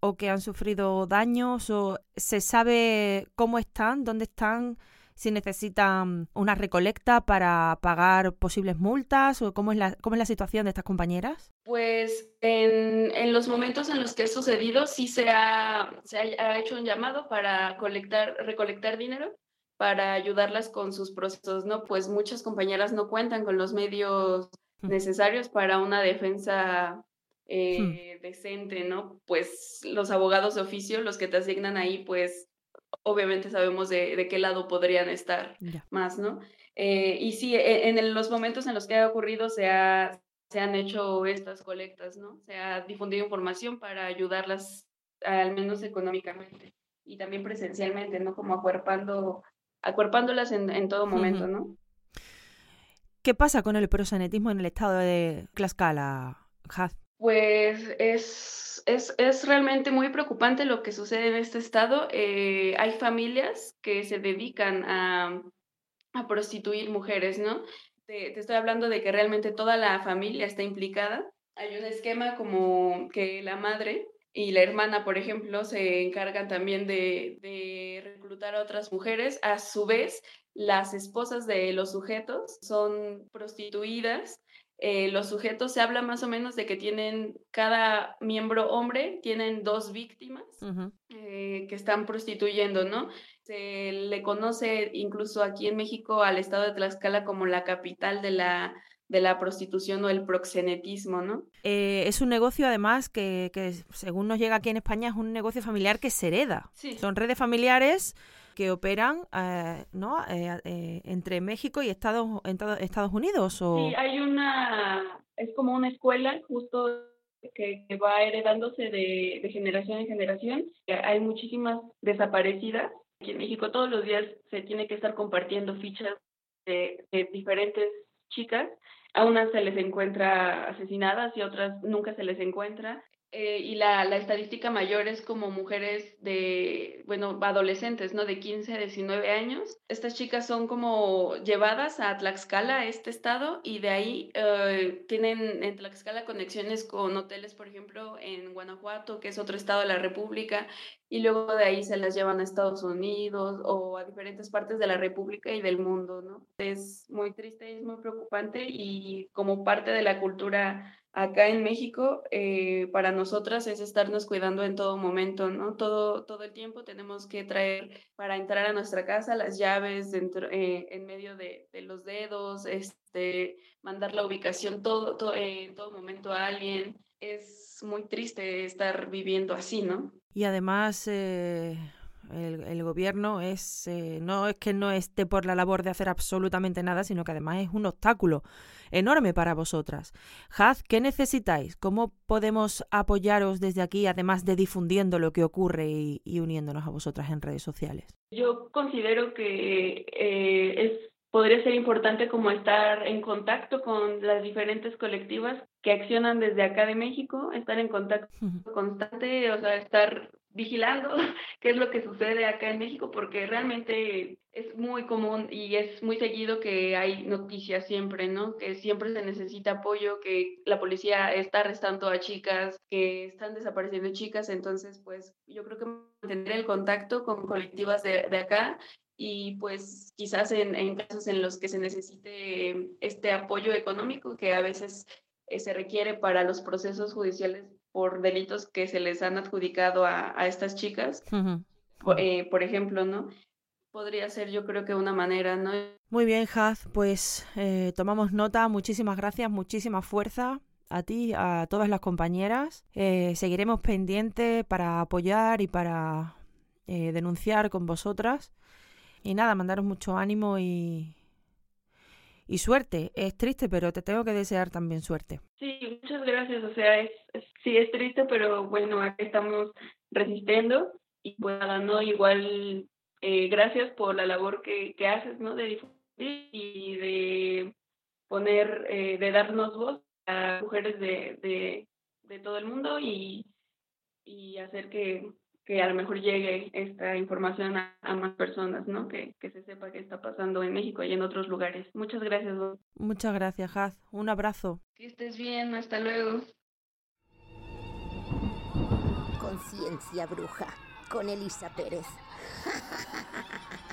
o que han sufrido daños, o ¿se sabe cómo están, dónde están? Si necesitan una recolecta para pagar posibles multas o cómo es la, cómo es la situación de estas compañeras? Pues en, en los momentos en los que ha sucedido sí se ha, se ha, hecho un llamado para colectar, recolectar dinero para ayudarlas con sus procesos, ¿no? Pues muchas compañeras no cuentan con los medios necesarios para una defensa eh, hmm. decente, ¿no? Pues los abogados de oficio, los que te asignan ahí, pues obviamente sabemos de, de qué lado podrían estar yeah. más, ¿no? Eh, y sí, e, en, en, los momentos en los que ha ocurrido se, ha, se han hecho estas colectas, ¿no? Se ha difundido información para ayudarlas al menos económicamente y también presencialmente, ¿no? Como acuerpando, acuerpándolas en, en todo momento, uh -huh. ¿no? ¿Qué pasa con el prosanetismo en el estado de Tlaxcala, Haz? Pues es, es, es, realmente muy preocupante lo que sucede en este estado. Eh, hay familias que se dedican a, a prostituir mujeres, ¿no? Te, te, estoy hablando de que realmente toda la familia está implicada. Hay un esquema como que la madre y la hermana, por ejemplo, se encargan también de, de reclutar a otras mujeres. A su vez, las esposas de los sujetos son prostituidas eh, los sujetos se habla más o menos de que tienen cada miembro hombre, tienen dos víctimas eh, que están prostituyendo, ¿no? Se le conoce incluso aquí en México al estado de Tlaxcala como la capital de la de la prostitución o el proxenetismo, ¿no? Eh, es un negocio además que, que, según nos llega aquí en España, es un negocio familiar que se hereda. Sí. Son redes familiares que operan eh, ¿no? Eh, eh, entre México y Estados, Estados Unidos. ¿o? Sí, hay una, es como una escuela justo que, que va heredándose de, de generación en generación. Hay muchísimas desaparecidas. Aquí en México todos los días se tiene que estar compartiendo fichas de, de diferentes chicas a unas se les encuentra asesinadas y otras nunca se les encuentra. Eh, y la, la, estadística mayor es como mujeres de, bueno, adolescentes, ¿no? De 15 a 19 años. Estas chicas son como llevadas a Tlaxcala, a este estado, y de ahí eh, tienen en Tlaxcala conexiones con hoteles, por ejemplo, en Guanajuato, que es otro estado de la República, y luego de ahí se las llevan a Estados Unidos o a diferentes partes de la República y del mundo, ¿no? Es muy triste, es muy preocupante y como parte de la cultura acá en México, eh, para nosotras es estarnos cuidando en todo momento, ¿no? Todo, todo el tiempo tenemos que traer para entrar a nuestra casa las llaves eh, en medio de, los dedos, este, mandar la ubicación todo, todo, eh, en todo momento a alguien. Es muy triste estar viviendo así, ¿no? Y además... El, gobierno es no es que no esté por la labor de hacer absolutamente nada, sino que además es un obstáculo enorme para vosotras. Haz, ¿qué necesitáis? ¿Cómo podemos apoyaros desde aquí, además de difundiendo lo que ocurre y, y uniéndonos a vosotras en redes sociales? Yo considero que eh, es podría ser importante como estar en contacto con las diferentes colectivas que accionan desde acá de México, estar en contacto constante, o sea, estar vigilando qué es lo que sucede acá en México, porque realmente es muy común y es muy seguido que hay noticias siempre, ¿no? Que siempre se necesita apoyo, que la policía está arrestando a chicas, que están desapareciendo chicas, entonces pues yo creo que mantener el contacto con colectivas de, de acá y pues quizás en, en, casos en los que se necesite este apoyo económico que a veces eh, se requiere para los procesos judiciales por delitos que se les han adjudicado a, a estas chicas, uh -huh. por, eh, por ejemplo, ¿no? Podría ser yo creo que una manera, ¿no? Muy bien, Haz, pues eh, tomamos nota, muchísimas gracias, muchísima fuerza a ti, a todas las compañeras. Eh, seguiremos pendientes para apoyar y para eh, denunciar con vosotras. Y nada, mandaros mucho ánimo y, y suerte. Es triste, pero te tengo que desear también suerte. Sí, muchas gracias. O sea, es, sí es triste, pero bueno, aquí estamos resistiendo y pues ¿no? Igual, eh, gracias por la labor que, que haces, ¿no? De difundir y de poner, eh, de darnos voz a mujeres de, de, de todo el mundo y, y hacer que, que a lo mejor llegue esta información a, a más personas, ¿no? Que, que, se sepa qué está pasando en México y en otros lugares. Muchas gracias. Vos. Muchas gracias, Haz. Un abrazo. Que estés bien. Hasta luego. Conciencia bruja con Elisa Pérez.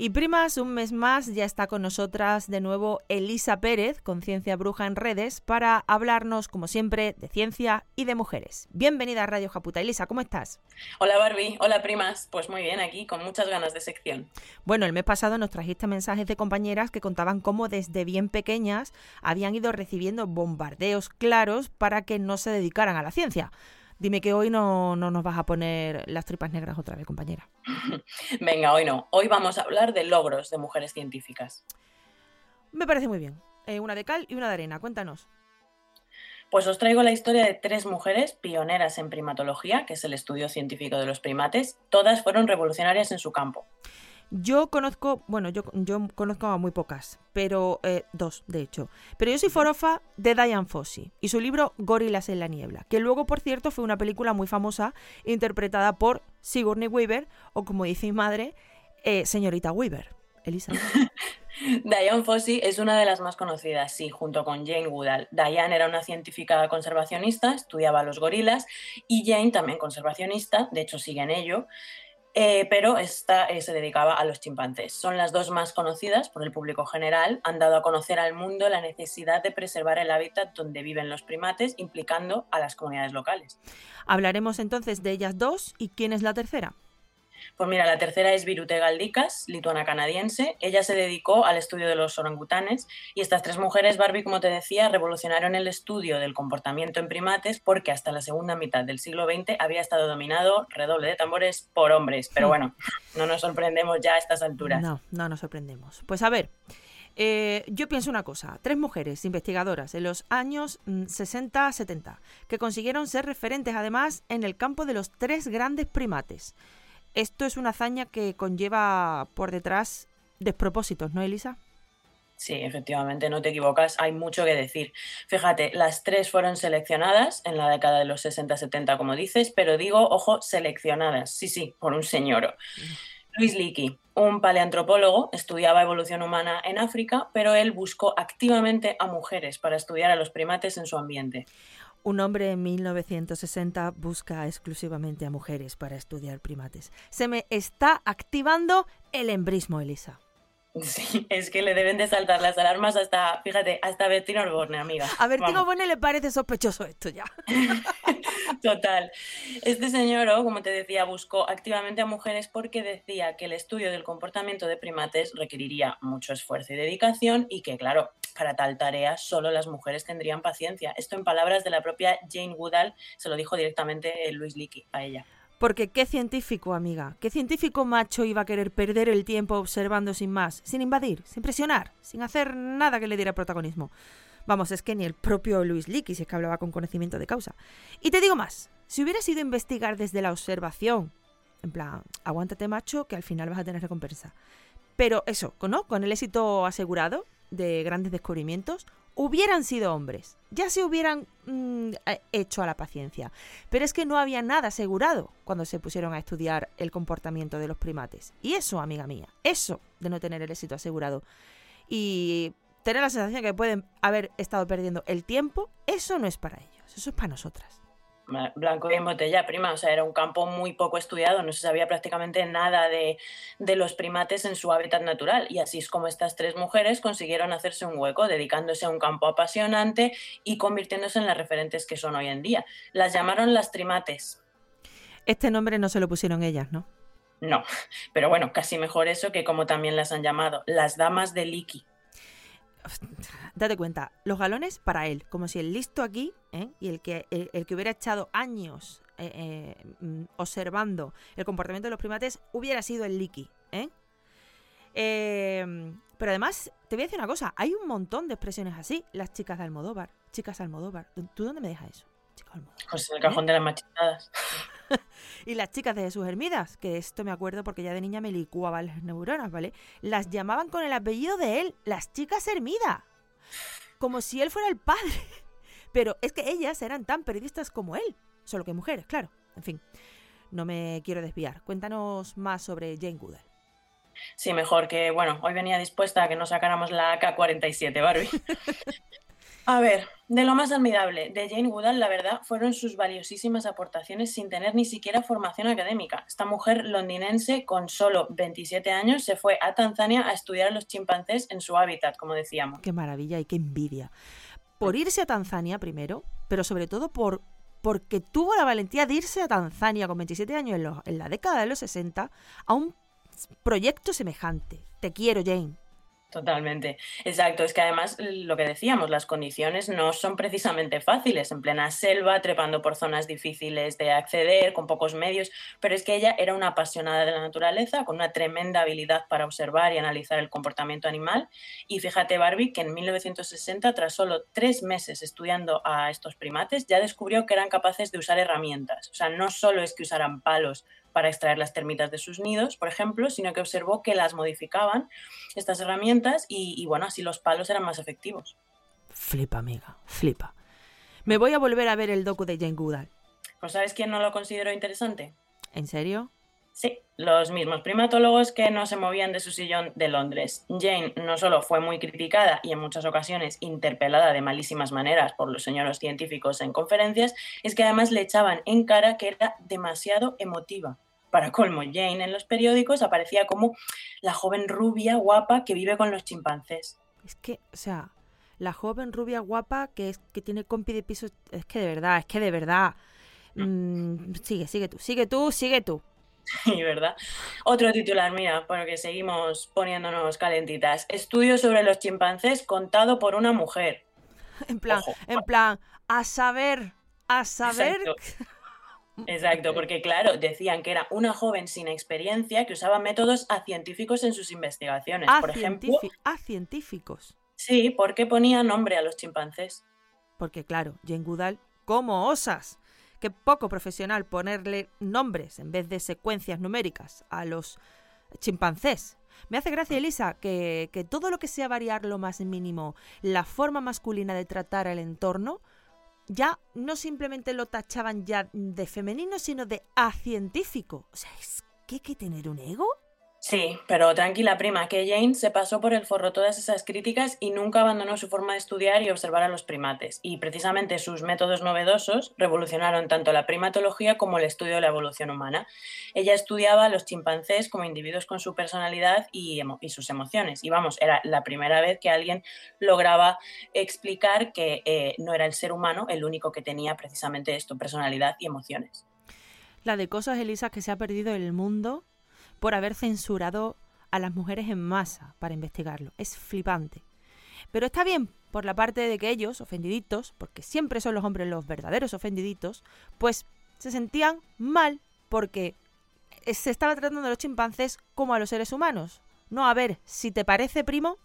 Y primas, un mes más ya está con nosotras de nuevo Elisa Pérez, Conciencia Bruja en redes, para hablarnos, como siempre, de ciencia y de mujeres. Bienvenida a Radio Japuta. Elisa, ¿cómo estás? Hola Barbie, hola primas. Pues muy bien, aquí con muchas ganas de sección. Bueno, el mes pasado nos trajiste mensajes de compañeras que contaban cómo desde bien pequeñas habían ido recibiendo bombardeos claros para que no se dedicaran a la ciencia. Dime que hoy no, no, nos vas a poner las tripas negras otra vez, compañera. Venga, hoy no. Hoy vamos a hablar de logros de mujeres científicas. Me parece muy bien. Eh, una de cal y una de arena. Cuéntanos. Pues os traigo la historia de tres mujeres pioneras en primatología, que es el estudio científico de los primates. Todas fueron revolucionarias en su campo. Yo conozco, bueno, yo, yo conozco a muy pocas, pero eh, dos, de hecho. Pero yo soy forofa de Diane Fossey y su libro Gorilas en la niebla, que luego, por cierto, fue una película muy famosa interpretada por Sigourney Weaver, o como dice mi madre, eh, señorita Weaver. Elisa. Diane Fossey es una de las más conocidas, sí, junto con Jane Goodall. Diane era una científica conservacionista, estudiaba los gorilas, y Jane también conservacionista, de hecho sigue en ello, eh, pero esta eh, se dedicaba a los chimpancés. Son las dos más conocidas por el público general, han dado a conocer al mundo la necesidad de preservar el hábitat donde viven los primates, implicando a las comunidades locales. Hablaremos entonces de ellas dos y quién es la tercera. Pues mira, la tercera es Virute Galdicas, lituana canadiense. Ella se dedicó al estudio de los orangutanes y estas tres mujeres, Barbie, como te decía, revolucionaron el estudio del comportamiento en primates porque hasta la segunda mitad del siglo XX había estado dominado, redoble de tambores, por hombres. Pero Hmm. bueno, no nos sorprendemos ya a estas alturas. No, no nos sorprendemos. Pues a ver, eh, yo pienso una cosa, tres mujeres investigadoras en los años mm, 60-70 que consiguieron ser referentes además en el campo de los tres grandes primates. Esto es una hazaña que conlleva por detrás despropósitos, ¿no, Elisa? Sí, efectivamente, no te equivocas, hay mucho que decir. Fíjate, las tres fueron seleccionadas en la década de los 60-70, como dices, pero digo, ojo, seleccionadas, sí, sí, por un señor. Luis Leakey, un paleantropólogo, estudiaba evolución humana en África, pero él buscó activamente a mujeres para estudiar a los primates en su ambiente. Un hombre en 1960 busca exclusivamente a mujeres para estudiar primates. Se me está activando el embrismo, Elisa. Sí, es que le deben de saltar las alarmas hasta, fíjate, hasta Bertino Osborne, amiga. A Bertino. Osborne le parece sospechoso esto ya. Total. Este señor, oh, como te decía, buscó activamente a mujeres porque decía que el estudio del comportamiento de primates requeriría mucho esfuerzo y dedicación y que, claro, para tal tarea solo las mujeres tendrían paciencia. Esto en palabras de la propia Jane Goodall se lo dijo directamente Luis Leakey a ella. Porque qué científico, amiga, qué científico macho iba a querer perder el tiempo observando sin más, sin invadir, sin presionar, sin hacer nada que le diera protagonismo. Vamos, es que ni el propio Luis si es que hablaba con conocimiento de causa. Y te digo más, si hubiera sido investigar desde la observación, en plan, aguántate macho, que al final vas a tener recompensa. Pero eso, ¿no? Con el éxito asegurado de grandes descubrimientos, hubieran sido hombres. Ya se hubieran mm, eh, hecho a la paciencia. Pero es que no había nada asegurado cuando se pusieron a estudiar el comportamiento de los primates. Y eso, amiga mía, eso de no tener el éxito asegurado y tener la sensación que pueden haber estado perdiendo el tiempo, eso no es para ellos, eso es para nosotras. Blanco y en botella, prima. O sea, era un campo muy poco estudiado, no se sabía prácticamente nada de, de, los primates en su hábitat natural. Y así es como estas tres mujeres consiguieron hacerse un hueco, dedicándose a un campo apasionante y convirtiéndose en las referentes que son hoy en día. Las llamaron las trimates. Este nombre no se lo pusieron ellas, ¿no? No, pero bueno, casi mejor eso que como también las han llamado, las damas de Liki. Date cuenta, los galones para él, como si el listo aquí ¿eh? y el que, el, el, que hubiera echado años eh, eh, observando el comportamiento de los primates hubiera sido el Liki. ¿eh? pero además, te voy a decir una cosa, hay un montón de expresiones así. Las chicas de Almodóvar, chicas de Almodóvar. ¿Tú dónde me dejas eso? Chicas de Almodóvar. Pues en el cajón de las machetadas. y las chicas de Jesús Hermidas, que esto me acuerdo porque ya de niña me licuaba las neuronas, ¿vale? Las llamaban con el apellido de él, las chicas Hermidas. Como si él fuera el padre. Pero es que ellas eran tan periodistas como él. Solo que mujeres, claro. En fin, no me quiero desviar. Cuéntanos más sobre Jane Goodall. Sí, mejor que, bueno, hoy venía dispuesta a que nos sacáramos la K-47, Barbie. A ver, de lo más admirable de Jane Goodall, la verdad, fueron sus valiosísimas aportaciones sin tener ni siquiera formación académica. Esta mujer londinense, con solo 27 años, se fue a Tanzania a estudiar a los chimpancés en su hábitat, como decíamos. Qué maravilla y qué envidia. Por irse a Tanzania primero, pero sobre todo por porque tuvo la valentía de irse a Tanzania con 27 años en, la década de los 60 a un proyecto semejante. Te quiero, Jane. Totalmente, exacto. Es que además lo que decíamos, las condiciones no son precisamente fáciles, en plena selva, trepando por zonas difíciles de acceder, con pocos medios, pero es que ella era una apasionada de la naturaleza, con una tremenda habilidad para observar y analizar el comportamiento animal. Y fíjate, Barbie, que en 1960, tras solo tres meses estudiando a estos primates, ya descubrió que eran capaces de usar herramientas. O sea, no solo es que usaran palos para extraer las termitas de sus nidos, por ejemplo, sino que observó que las modificaban estas herramientas y, y, bueno, así los palos eran más efectivos. Flipa, amiga, flipa. Me voy a volver a ver el docu de Jane Goodall. ¿Pues sabes quién no lo consideró interesante? ¿En serio? Sí, los mismos primatólogos que no se movían de su sillón de Londres. Jane no solo fue muy criticada y en muchas ocasiones interpelada de malísimas maneras por los señores científicos en conferencias, es que además le echaban en cara que era demasiado emotiva. Para colmo, Jane en los periódicos aparecía como la joven rubia guapa que vive con los chimpancés. Es que, o sea, la joven rubia guapa que, es, que tiene compi de piso, es que de verdad, es que de verdad. Mm, sigue, sigue tú, sigue tú, sigue tú. Sí, ¿verdad? Otro titular, mira, porque seguimos poniéndonos calentitas. Estudio sobre los chimpancés contado por una mujer. En plan, en plan, a saber, a saber. Exacto. Exacto, porque claro, decían que era una joven sin experiencia que usaba métodos acientíficos en sus investigaciones. A, por ejemplo, a científicos. sí, porque ponía nombre a los chimpancés. Porque claro, Jane Goodall, ¿cómo osas? Qué poco profesional ponerle nombres en vez de secuencias numéricas a los chimpancés. Me hace gracia, Elisa, que, que todo lo que sea variar lo más mínimo la forma masculina de tratar al entorno, ya no simplemente lo tachaban ya de femenino, sino de acientífico. O sea, es que hay que tener un ego. Sí, pero tranquila prima, que Jane se pasó por el forro todas esas críticas y nunca abandonó su forma de estudiar y observar a los primates. Y precisamente sus métodos novedosos revolucionaron tanto la primatología como el estudio de la evolución humana. Ella estudiaba a los chimpancés como individuos con su personalidad y, sus emociones. Y vamos, era la primera vez que alguien lograba explicar que eh, no era el ser humano el único que tenía precisamente esto, personalidad y emociones. La de cosas, Elisa, que se ha perdido el mundo por haber censurado a las mujeres en masa para investigarlo. Es flipante. Pero está bien por la parte de que ellos, ofendiditos, porque siempre son los hombres los verdaderos ofendiditos, pues se sentían mal porque se estaba tratando a los chimpancés como a los seres humanos. No, a ver, si te parece, primo,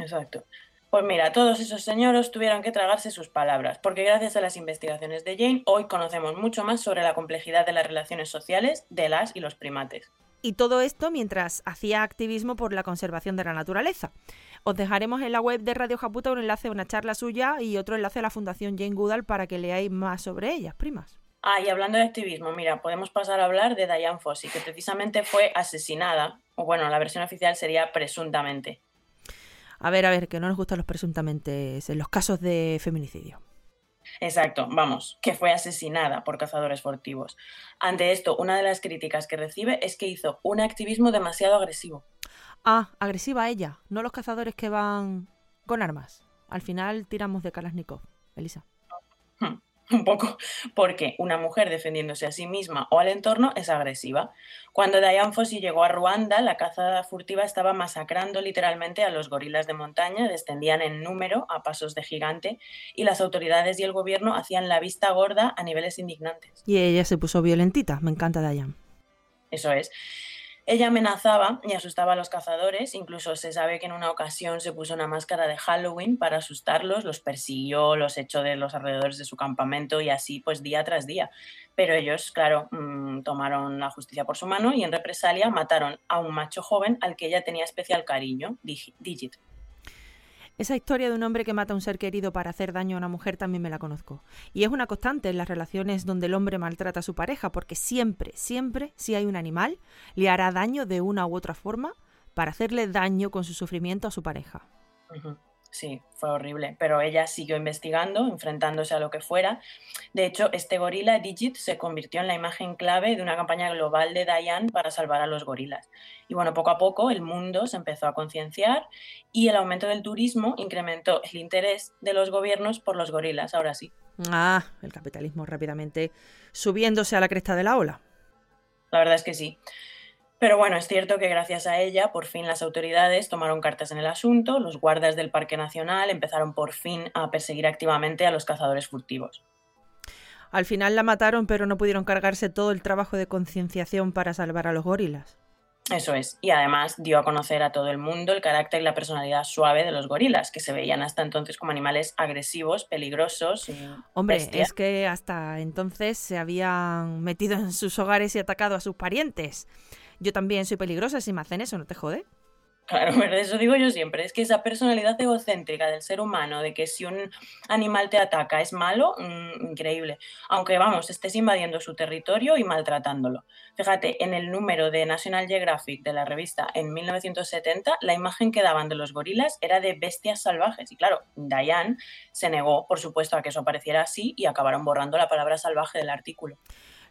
Exacto. Pues mira, todos esos señores tuvieron que tragarse sus palabras, porque gracias a las investigaciones de Jane, hoy conocemos mucho más sobre la complejidad de las relaciones sociales de las y los primates. Y todo esto mientras hacía activismo por la conservación de la naturaleza. Os dejaremos en la web de Radio Japuta un enlace a una charla suya y otro enlace a la Fundación Jane Goodall para que leáis más sobre ellas, primas. Ah, y hablando de activismo, mira, podemos pasar a hablar de Diane Fossey, que precisamente fue asesinada, o bueno, la versión oficial sería presuntamente. A ver, a ver, que no nos gustan los presuntamente en los casos de feminicidio. Exacto, vamos, que fue asesinada por cazadores furtivos. Ante esto, una de las críticas que recibe es que hizo un activismo demasiado agresivo. Ah, agresiva ella, no los cazadores que van con armas. Al final tiramos de Kalashnikov, Elisa. Hmm, Un poco, porque una mujer defendiéndose a sí misma o al entorno es agresiva. Cuando Diane Fossey llegó a Ruanda, la caza furtiva estaba masacrando literalmente a los gorilas de montaña, descendían en número a pasos de gigante y las autoridades y el gobierno hacían la vista gorda a niveles indignantes. Y ella se puso violentita, me encanta Dayan. Eso es. Ella amenazaba y asustaba a los cazadores, incluso se sabe que en una ocasión se puso una máscara de Halloween para asustarlos, los persiguió, los echó de los alrededores de su campamento y así pues día tras día. Pero ellos, claro, mmm, tomaron la justicia por su mano y en represalia mataron a un macho joven al que ella tenía especial cariño, Digi- Digit. Esa historia de un hombre que mata a un ser querido para hacer daño a una mujer también me la conozco. Y es una constante en las relaciones donde el hombre maltrata a su pareja, porque siempre, siempre, si hay un animal, le hará daño de una u otra forma para hacerle daño con su sufrimiento a su pareja. Sí, fue horrible, pero ella siguió investigando, enfrentándose a lo que fuera. De hecho, este gorila, Digit, se convirtió en la imagen clave de una campaña global de Diane para salvar a los gorilas. Y bueno, poco a poco el mundo se empezó a concienciar y el aumento del turismo incrementó el interés de los gobiernos por los gorilas, ahora sí. Ah, el capitalismo rápidamente subiéndose a la cresta de la ola. La verdad es que sí. Pero bueno, es cierto que gracias a ella, por fin las autoridades tomaron cartas en el asunto, los guardas del Parque Nacional empezaron por fin a perseguir activamente a los cazadores furtivos. Al final la mataron, pero no pudieron cargarse todo el trabajo de concienciación para salvar a los gorilas. Eso es, y además dio a conocer a todo el mundo el carácter y la personalidad suave de los gorilas, que se veían hasta entonces como animales agresivos, peligrosos. y Hombre, bestias. es que hasta entonces se habían metido en sus hogares y atacado a sus parientes. Yo también soy peligrosa si me hacen eso, ¿no te jode? Claro, eso digo yo siempre, es que esa personalidad egocéntrica del ser humano, de que si un animal te ataca es malo, mmm, increíble. Aunque vamos, estés invadiendo su territorio y maltratándolo. Fíjate, en el número de National Geographic de la revista en 1970, la imagen que daban de los gorilas era de bestias salvajes. Y claro, Diane se negó, por supuesto, a que eso apareciera así y acabaron borrando la palabra salvaje del artículo.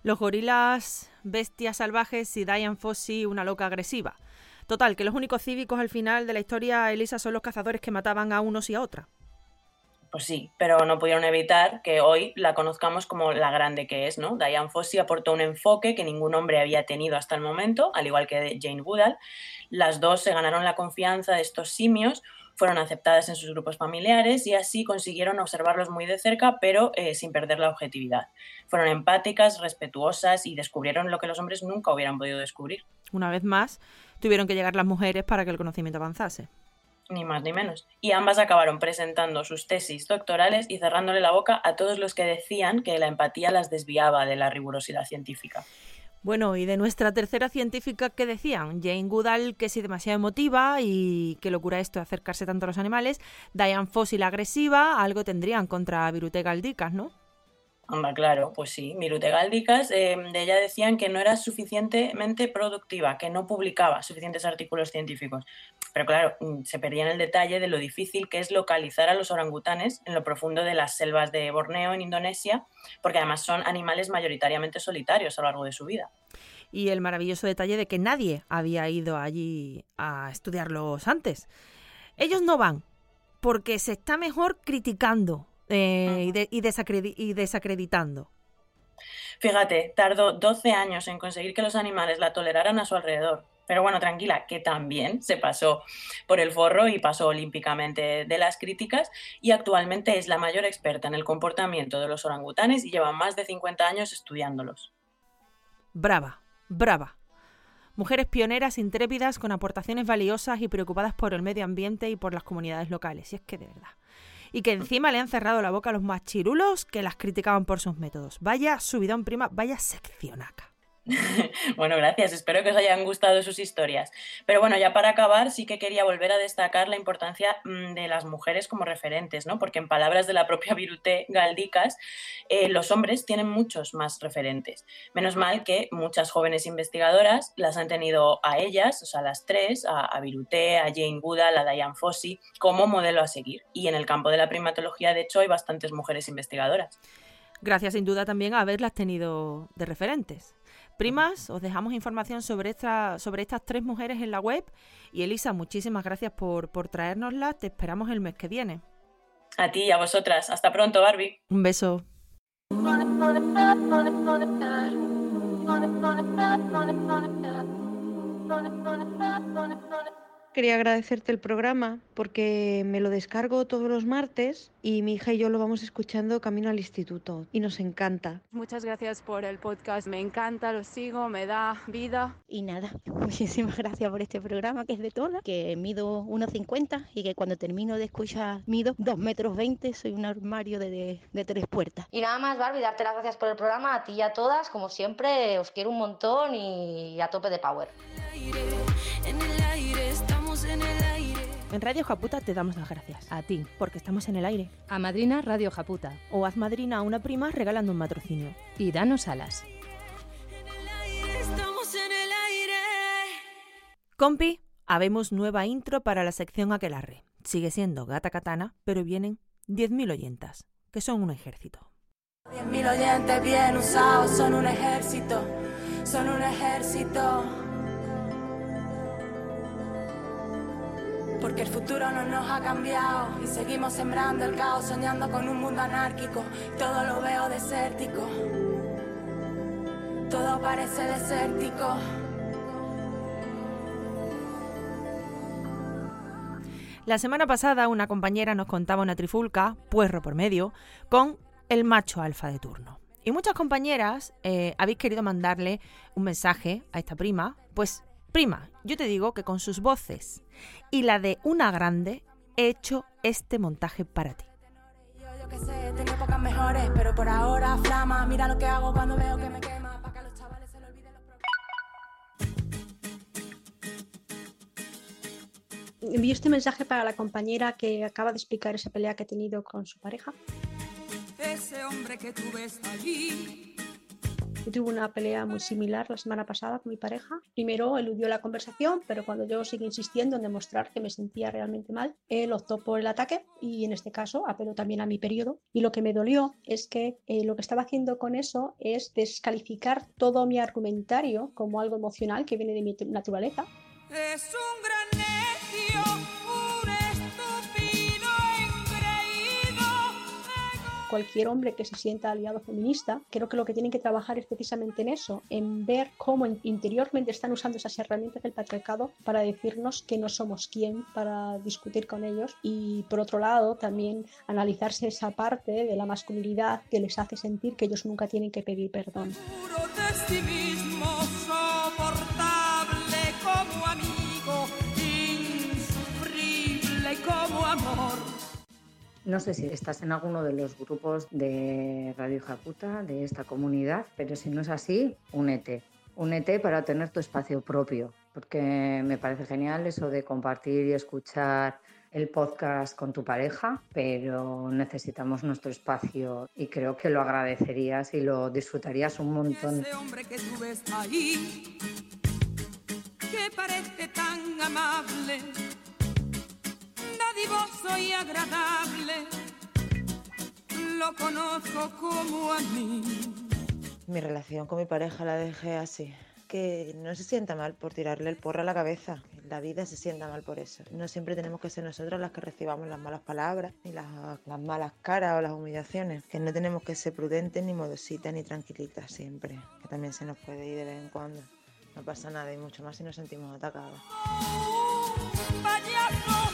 Los gorilas, bestias salvajes y Diane Fossey, una loca agresiva. Total, que los únicos cívicos al final de la historia, Elisa, son los cazadores que mataban a unos y a otras. Pues sí, pero no pudieron evitar que hoy la conozcamos como la grande que es, ¿no? Diane Fossey aportó un enfoque que ningún hombre había tenido hasta el momento, al igual que Jane Goodall. Las dos se ganaron la confianza de estos simios, fueron aceptadas en sus grupos familiares y así consiguieron observarlos muy de cerca, pero eh, sin perder la objetividad. Fueron empáticas, respetuosas y descubrieron lo que los hombres nunca hubieran podido descubrir. Una vez más, tuvieron que llegar las mujeres para que el conocimiento avanzase. Ni más ni menos. Y ambas acabaron presentando sus tesis doctorales y cerrándole la boca a todos los que decían que la empatía las desviaba de la rigurosidad científica. Bueno, y de nuestra tercera científica, ¿qué decían? Jane Goodall, que si demasiado emotiva y qué locura esto de acercarse tanto a los animales. Diane Fossey, la agresiva, algo tendrían contra Virute Galdicas, ¿no? Anda, claro, pues sí, Mirute Galdicas, eh, de ella decían que no era suficientemente productiva, que no publicaba suficientes artículos científicos. Pero claro, mm, se perdía en el detalle de lo difícil que es localizar a los orangutanes en lo profundo de las selvas de Borneo, en Indonesia, porque además son animales mayoritariamente solitarios a lo largo de su vida. Y el maravilloso detalle de que nadie había ido allí a estudiarlos antes. Ellos no van, porque se está mejor criticando eh, y, de, y, desacredi y, desacreditando. Fíjate, tardó 12 años en conseguir que los animales la toleraran a su alrededor. Pero bueno, tranquila, que también se pasó por el forro y pasó olímpicamente de las críticas y actualmente es la mayor experta en el comportamiento de los orangutanes y lleva más de 50 años estudiándolos. Brava, brava. Mujeres pioneras, intrépidas, con aportaciones valiosas y preocupadas por el medio ambiente y por las comunidades locales. Y es que de verdad y que encima le han cerrado la boca a los más chirulos que las criticaban por sus métodos. Vaya subidón prima, vaya seccionaca. bueno, gracias. Espero que os hayan gustado sus historias. Pero bueno, ya para acabar, sí que quería volver a destacar la importancia mmm, de las mujeres como referentes, ¿no? Porque en palabras de la propia Virute Galdicas, eh, los hombres tienen muchos más referentes. Menos mal que muchas jóvenes investigadoras las han tenido a ellas, o sea, las tres, a, a a Jane Goodall, a Diane Fossey, como modelo a seguir. Y en el campo de la primatología, de hecho, hay bastantes mujeres investigadoras. Gracias, sin duda, también a haberlas tenido de referentes. Primas, os dejamos información sobre, esta, sobre estas tres mujeres en la web. Y Elisa, muchísimas gracias por, por traérnoslas. Te esperamos el mes que viene. A ti y a vosotras. Hasta pronto, Barbie. Un beso. Quería agradecerte el programa porque me lo descargo todos los martes y mi hija y yo lo vamos escuchando camino al instituto y nos encanta. Muchas gracias por el podcast, me encanta, lo sigo, me da vida. Y nada, muchísimas gracias por este programa que es de toda, que mido 1,50 y que cuando termino de escuchar mido 2 metros 20, soy un armario de, de, de tres puertas. Y nada más, Barbie, darte las gracias por el programa, a ti y a todas, como siempre, os quiero un montón y a tope de power. En el aire, estamos en el aire. En Radio Japuta te damos las gracias. A ti. Porque estamos en el aire. A Madrina Radio Japuta. O haz madrina a una prima regalando un matrocinio. Y danos alas. Estamos en el aire. Compi, habemos nueva intro para la sección Aquelarre. Sigue siendo Gata Katana, pero vienen 10.000 oyentas, que son un ejército. 10.000 oyentes bien usados son un ejército, son un ejército. Porque el futuro no nos ha cambiado y seguimos sembrando el caos, soñando con un mundo anárquico. Todo lo veo desértico, todo parece desértico. La semana pasada una compañera nos contaba una trifulca, puerro por medio, con el macho alfa de turno. Y muchas compañeras eh, habéis querido mandarle un mensaje a esta prima, pues prima, yo te digo que con sus voces y la de una grande he hecho este montaje para ti. Yo que sé, tengo épocas mejores, pero por ahora flama. Mira lo que hago cuando veo que me quema. Pa' que a los chavales se le olvide los envío este mensaje para la compañera que acaba de explicar esa pelea que ha tenido con su pareja. Ese hombre que tú ves allí. Yo tuve una pelea muy similar la semana pasada con mi pareja. Primero eludió la conversación, pero cuando yo seguí insistiendo en demostrar que me sentía realmente mal, él optó por el ataque y en este caso apeló también a mi periodo. Y lo que me dolió es que eh, lo que estaba haciendo con eso es descalificar todo mi argumentario como algo emocional que viene de mi naturaleza. Es un gran cualquier hombre que se sienta aliado feminista, creo que lo que tienen que trabajar es precisamente en eso, en ver cómo in- interiormente están usando esas herramientas del patriarcado para decirnos que no somos quién para discutir con ellos y por otro lado también analizarse esa parte de la masculinidad que les hace sentir que ellos nunca tienen que pedir perdón. No sé si estás en alguno de los grupos de Radio Jacuta, de esta comunidad, pero si no es así, únete. Únete para tener tu espacio propio, porque me parece genial eso de compartir y escuchar el podcast con tu pareja, pero necesitamos nuestro espacio y creo que lo agradecerías y lo disfrutarías un montón. Ese hombre que tú ves ahí, que parece tan amable, dadivoso y agradable, lo conozco como a mí. Mi relación con mi pareja la dejé así. Que no se sienta mal por tirarle el porro a la cabeza. La vida se sienta mal por eso. No siempre tenemos que ser nosotras las que recibamos las malas palabras, ni las, las malas caras o las humillaciones. Que no tenemos que ser prudentes, ni modositas, ni tranquilitas siempre. Que también se nos puede ir de vez en cuando. No pasa nada y mucho más si nos sentimos atacadas. Payaso,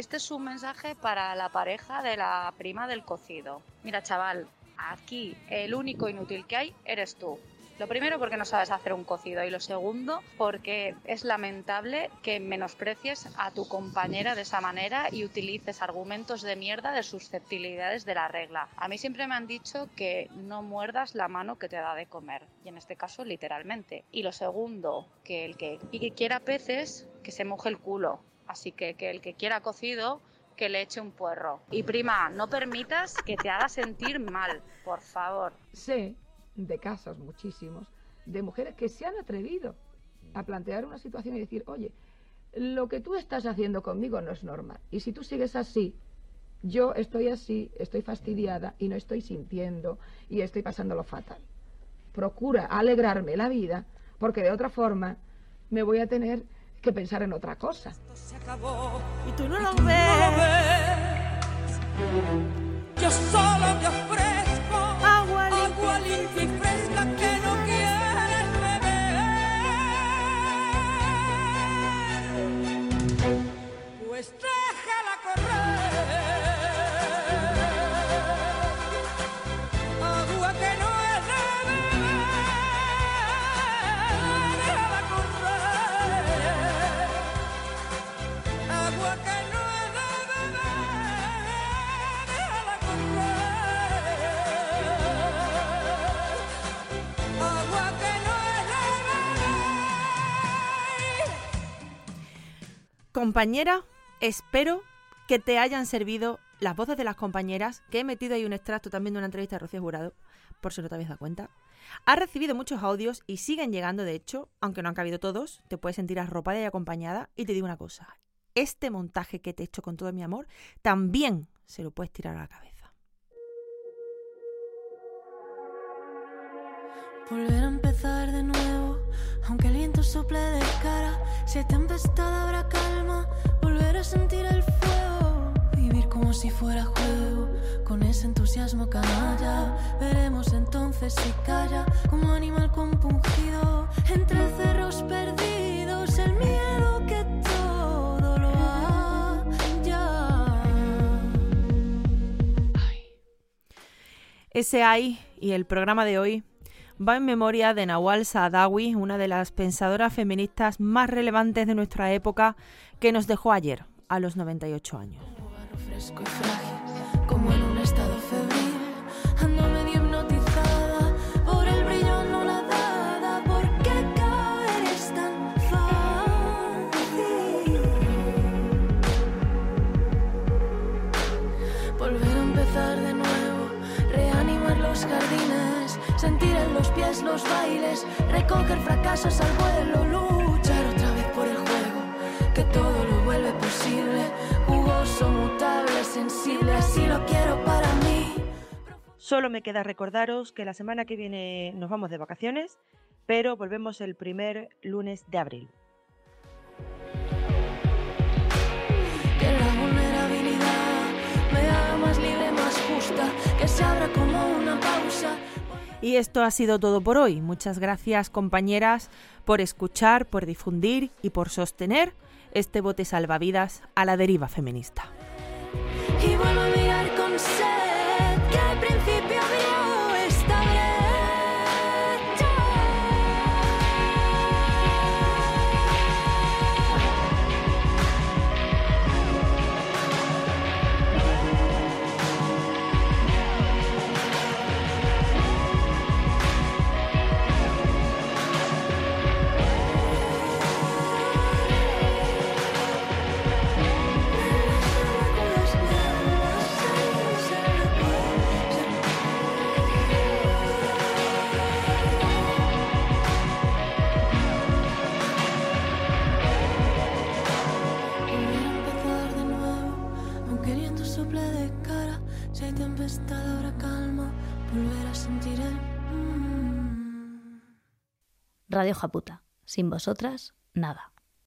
Este es un mensaje para la pareja de la prima del cocido. Mira, chaval, aquí el único inútil que hay eres tú. Lo primero porque no sabes hacer un cocido y lo segundo porque es lamentable que menosprecies a tu compañera de esa manera y utilices argumentos de mierda de susceptibilidades de la regla. A mí siempre me han dicho que no muerdas la mano que te da de comer y en este caso literalmente. Y lo segundo, que el que quiera peces, que se moje el culo. Así que que el que quiera cocido, que le eche un puerro. Y prima, no permitas que te haga sentir mal, por favor. Sé de casos muchísimos de mujeres que se han atrevido a plantear una situación y decir, oye, lo que tú estás haciendo conmigo no es normal. Y si tú sigues así, yo estoy así, estoy fastidiada y no estoy sintiendo y estoy pasándolo fatal. Procura alegrarme la vida porque de otra forma me voy a tener que pensar en otra cosa. Se acabó. Y tú no lo ves. ves. Yo solo te ofrezco agua agua limpia y fresca que no quieres beber. Pues Compañera, espero que te hayan servido las voces de las compañeras, que he metido ahí un extracto también de una entrevista de Rocío Jurado, por si no te habías dado cuenta. Has recibido muchos audios y siguen llegando, de hecho, aunque no han cabido todos, te puedes sentir arropada y acompañada. Y te digo una cosa, este montaje que te he hecho con todo mi amor, también se lo puedes tirar a la cabeza. Volver a empezar de nuevo, aunque el viento sople de cara. Si hay tempestad habrá calma, volver a sentir el fuego. Vivir como si fuera juego, con ese entusiasmo canalla. Veremos entonces si calla, como animal compungido. Entre cerros perdidos, el miedo que todo lo haya. Ese ahí y el programa de hoy va en memoria de Nawal Saadawi, una de las pensadoras feministas más relevantes de nuestra época, que nos dejó ayer, a los 98 años. Los pies los bailes, recoger fracasos al vuelo, luchar otra vez por el juego, que todo lo vuelve posible, jugoso, mutable, sensible, así lo quiero para mí. Solo me queda recordaros que la semana que viene nos vamos de vacaciones, pero volvemos el primer lunes de abril. Que la vulnerabilidad me haga más libre, más justa, que se abra como una pausa. Y esto ha sido todo por hoy. Muchas gracias compañeras por escuchar, por difundir y por sostener este bote salvavidas a la deriva feminista. Tempestad, habrá calma. Volver a sentir el. mm. Radio Japuta. Sin vosotras, nada.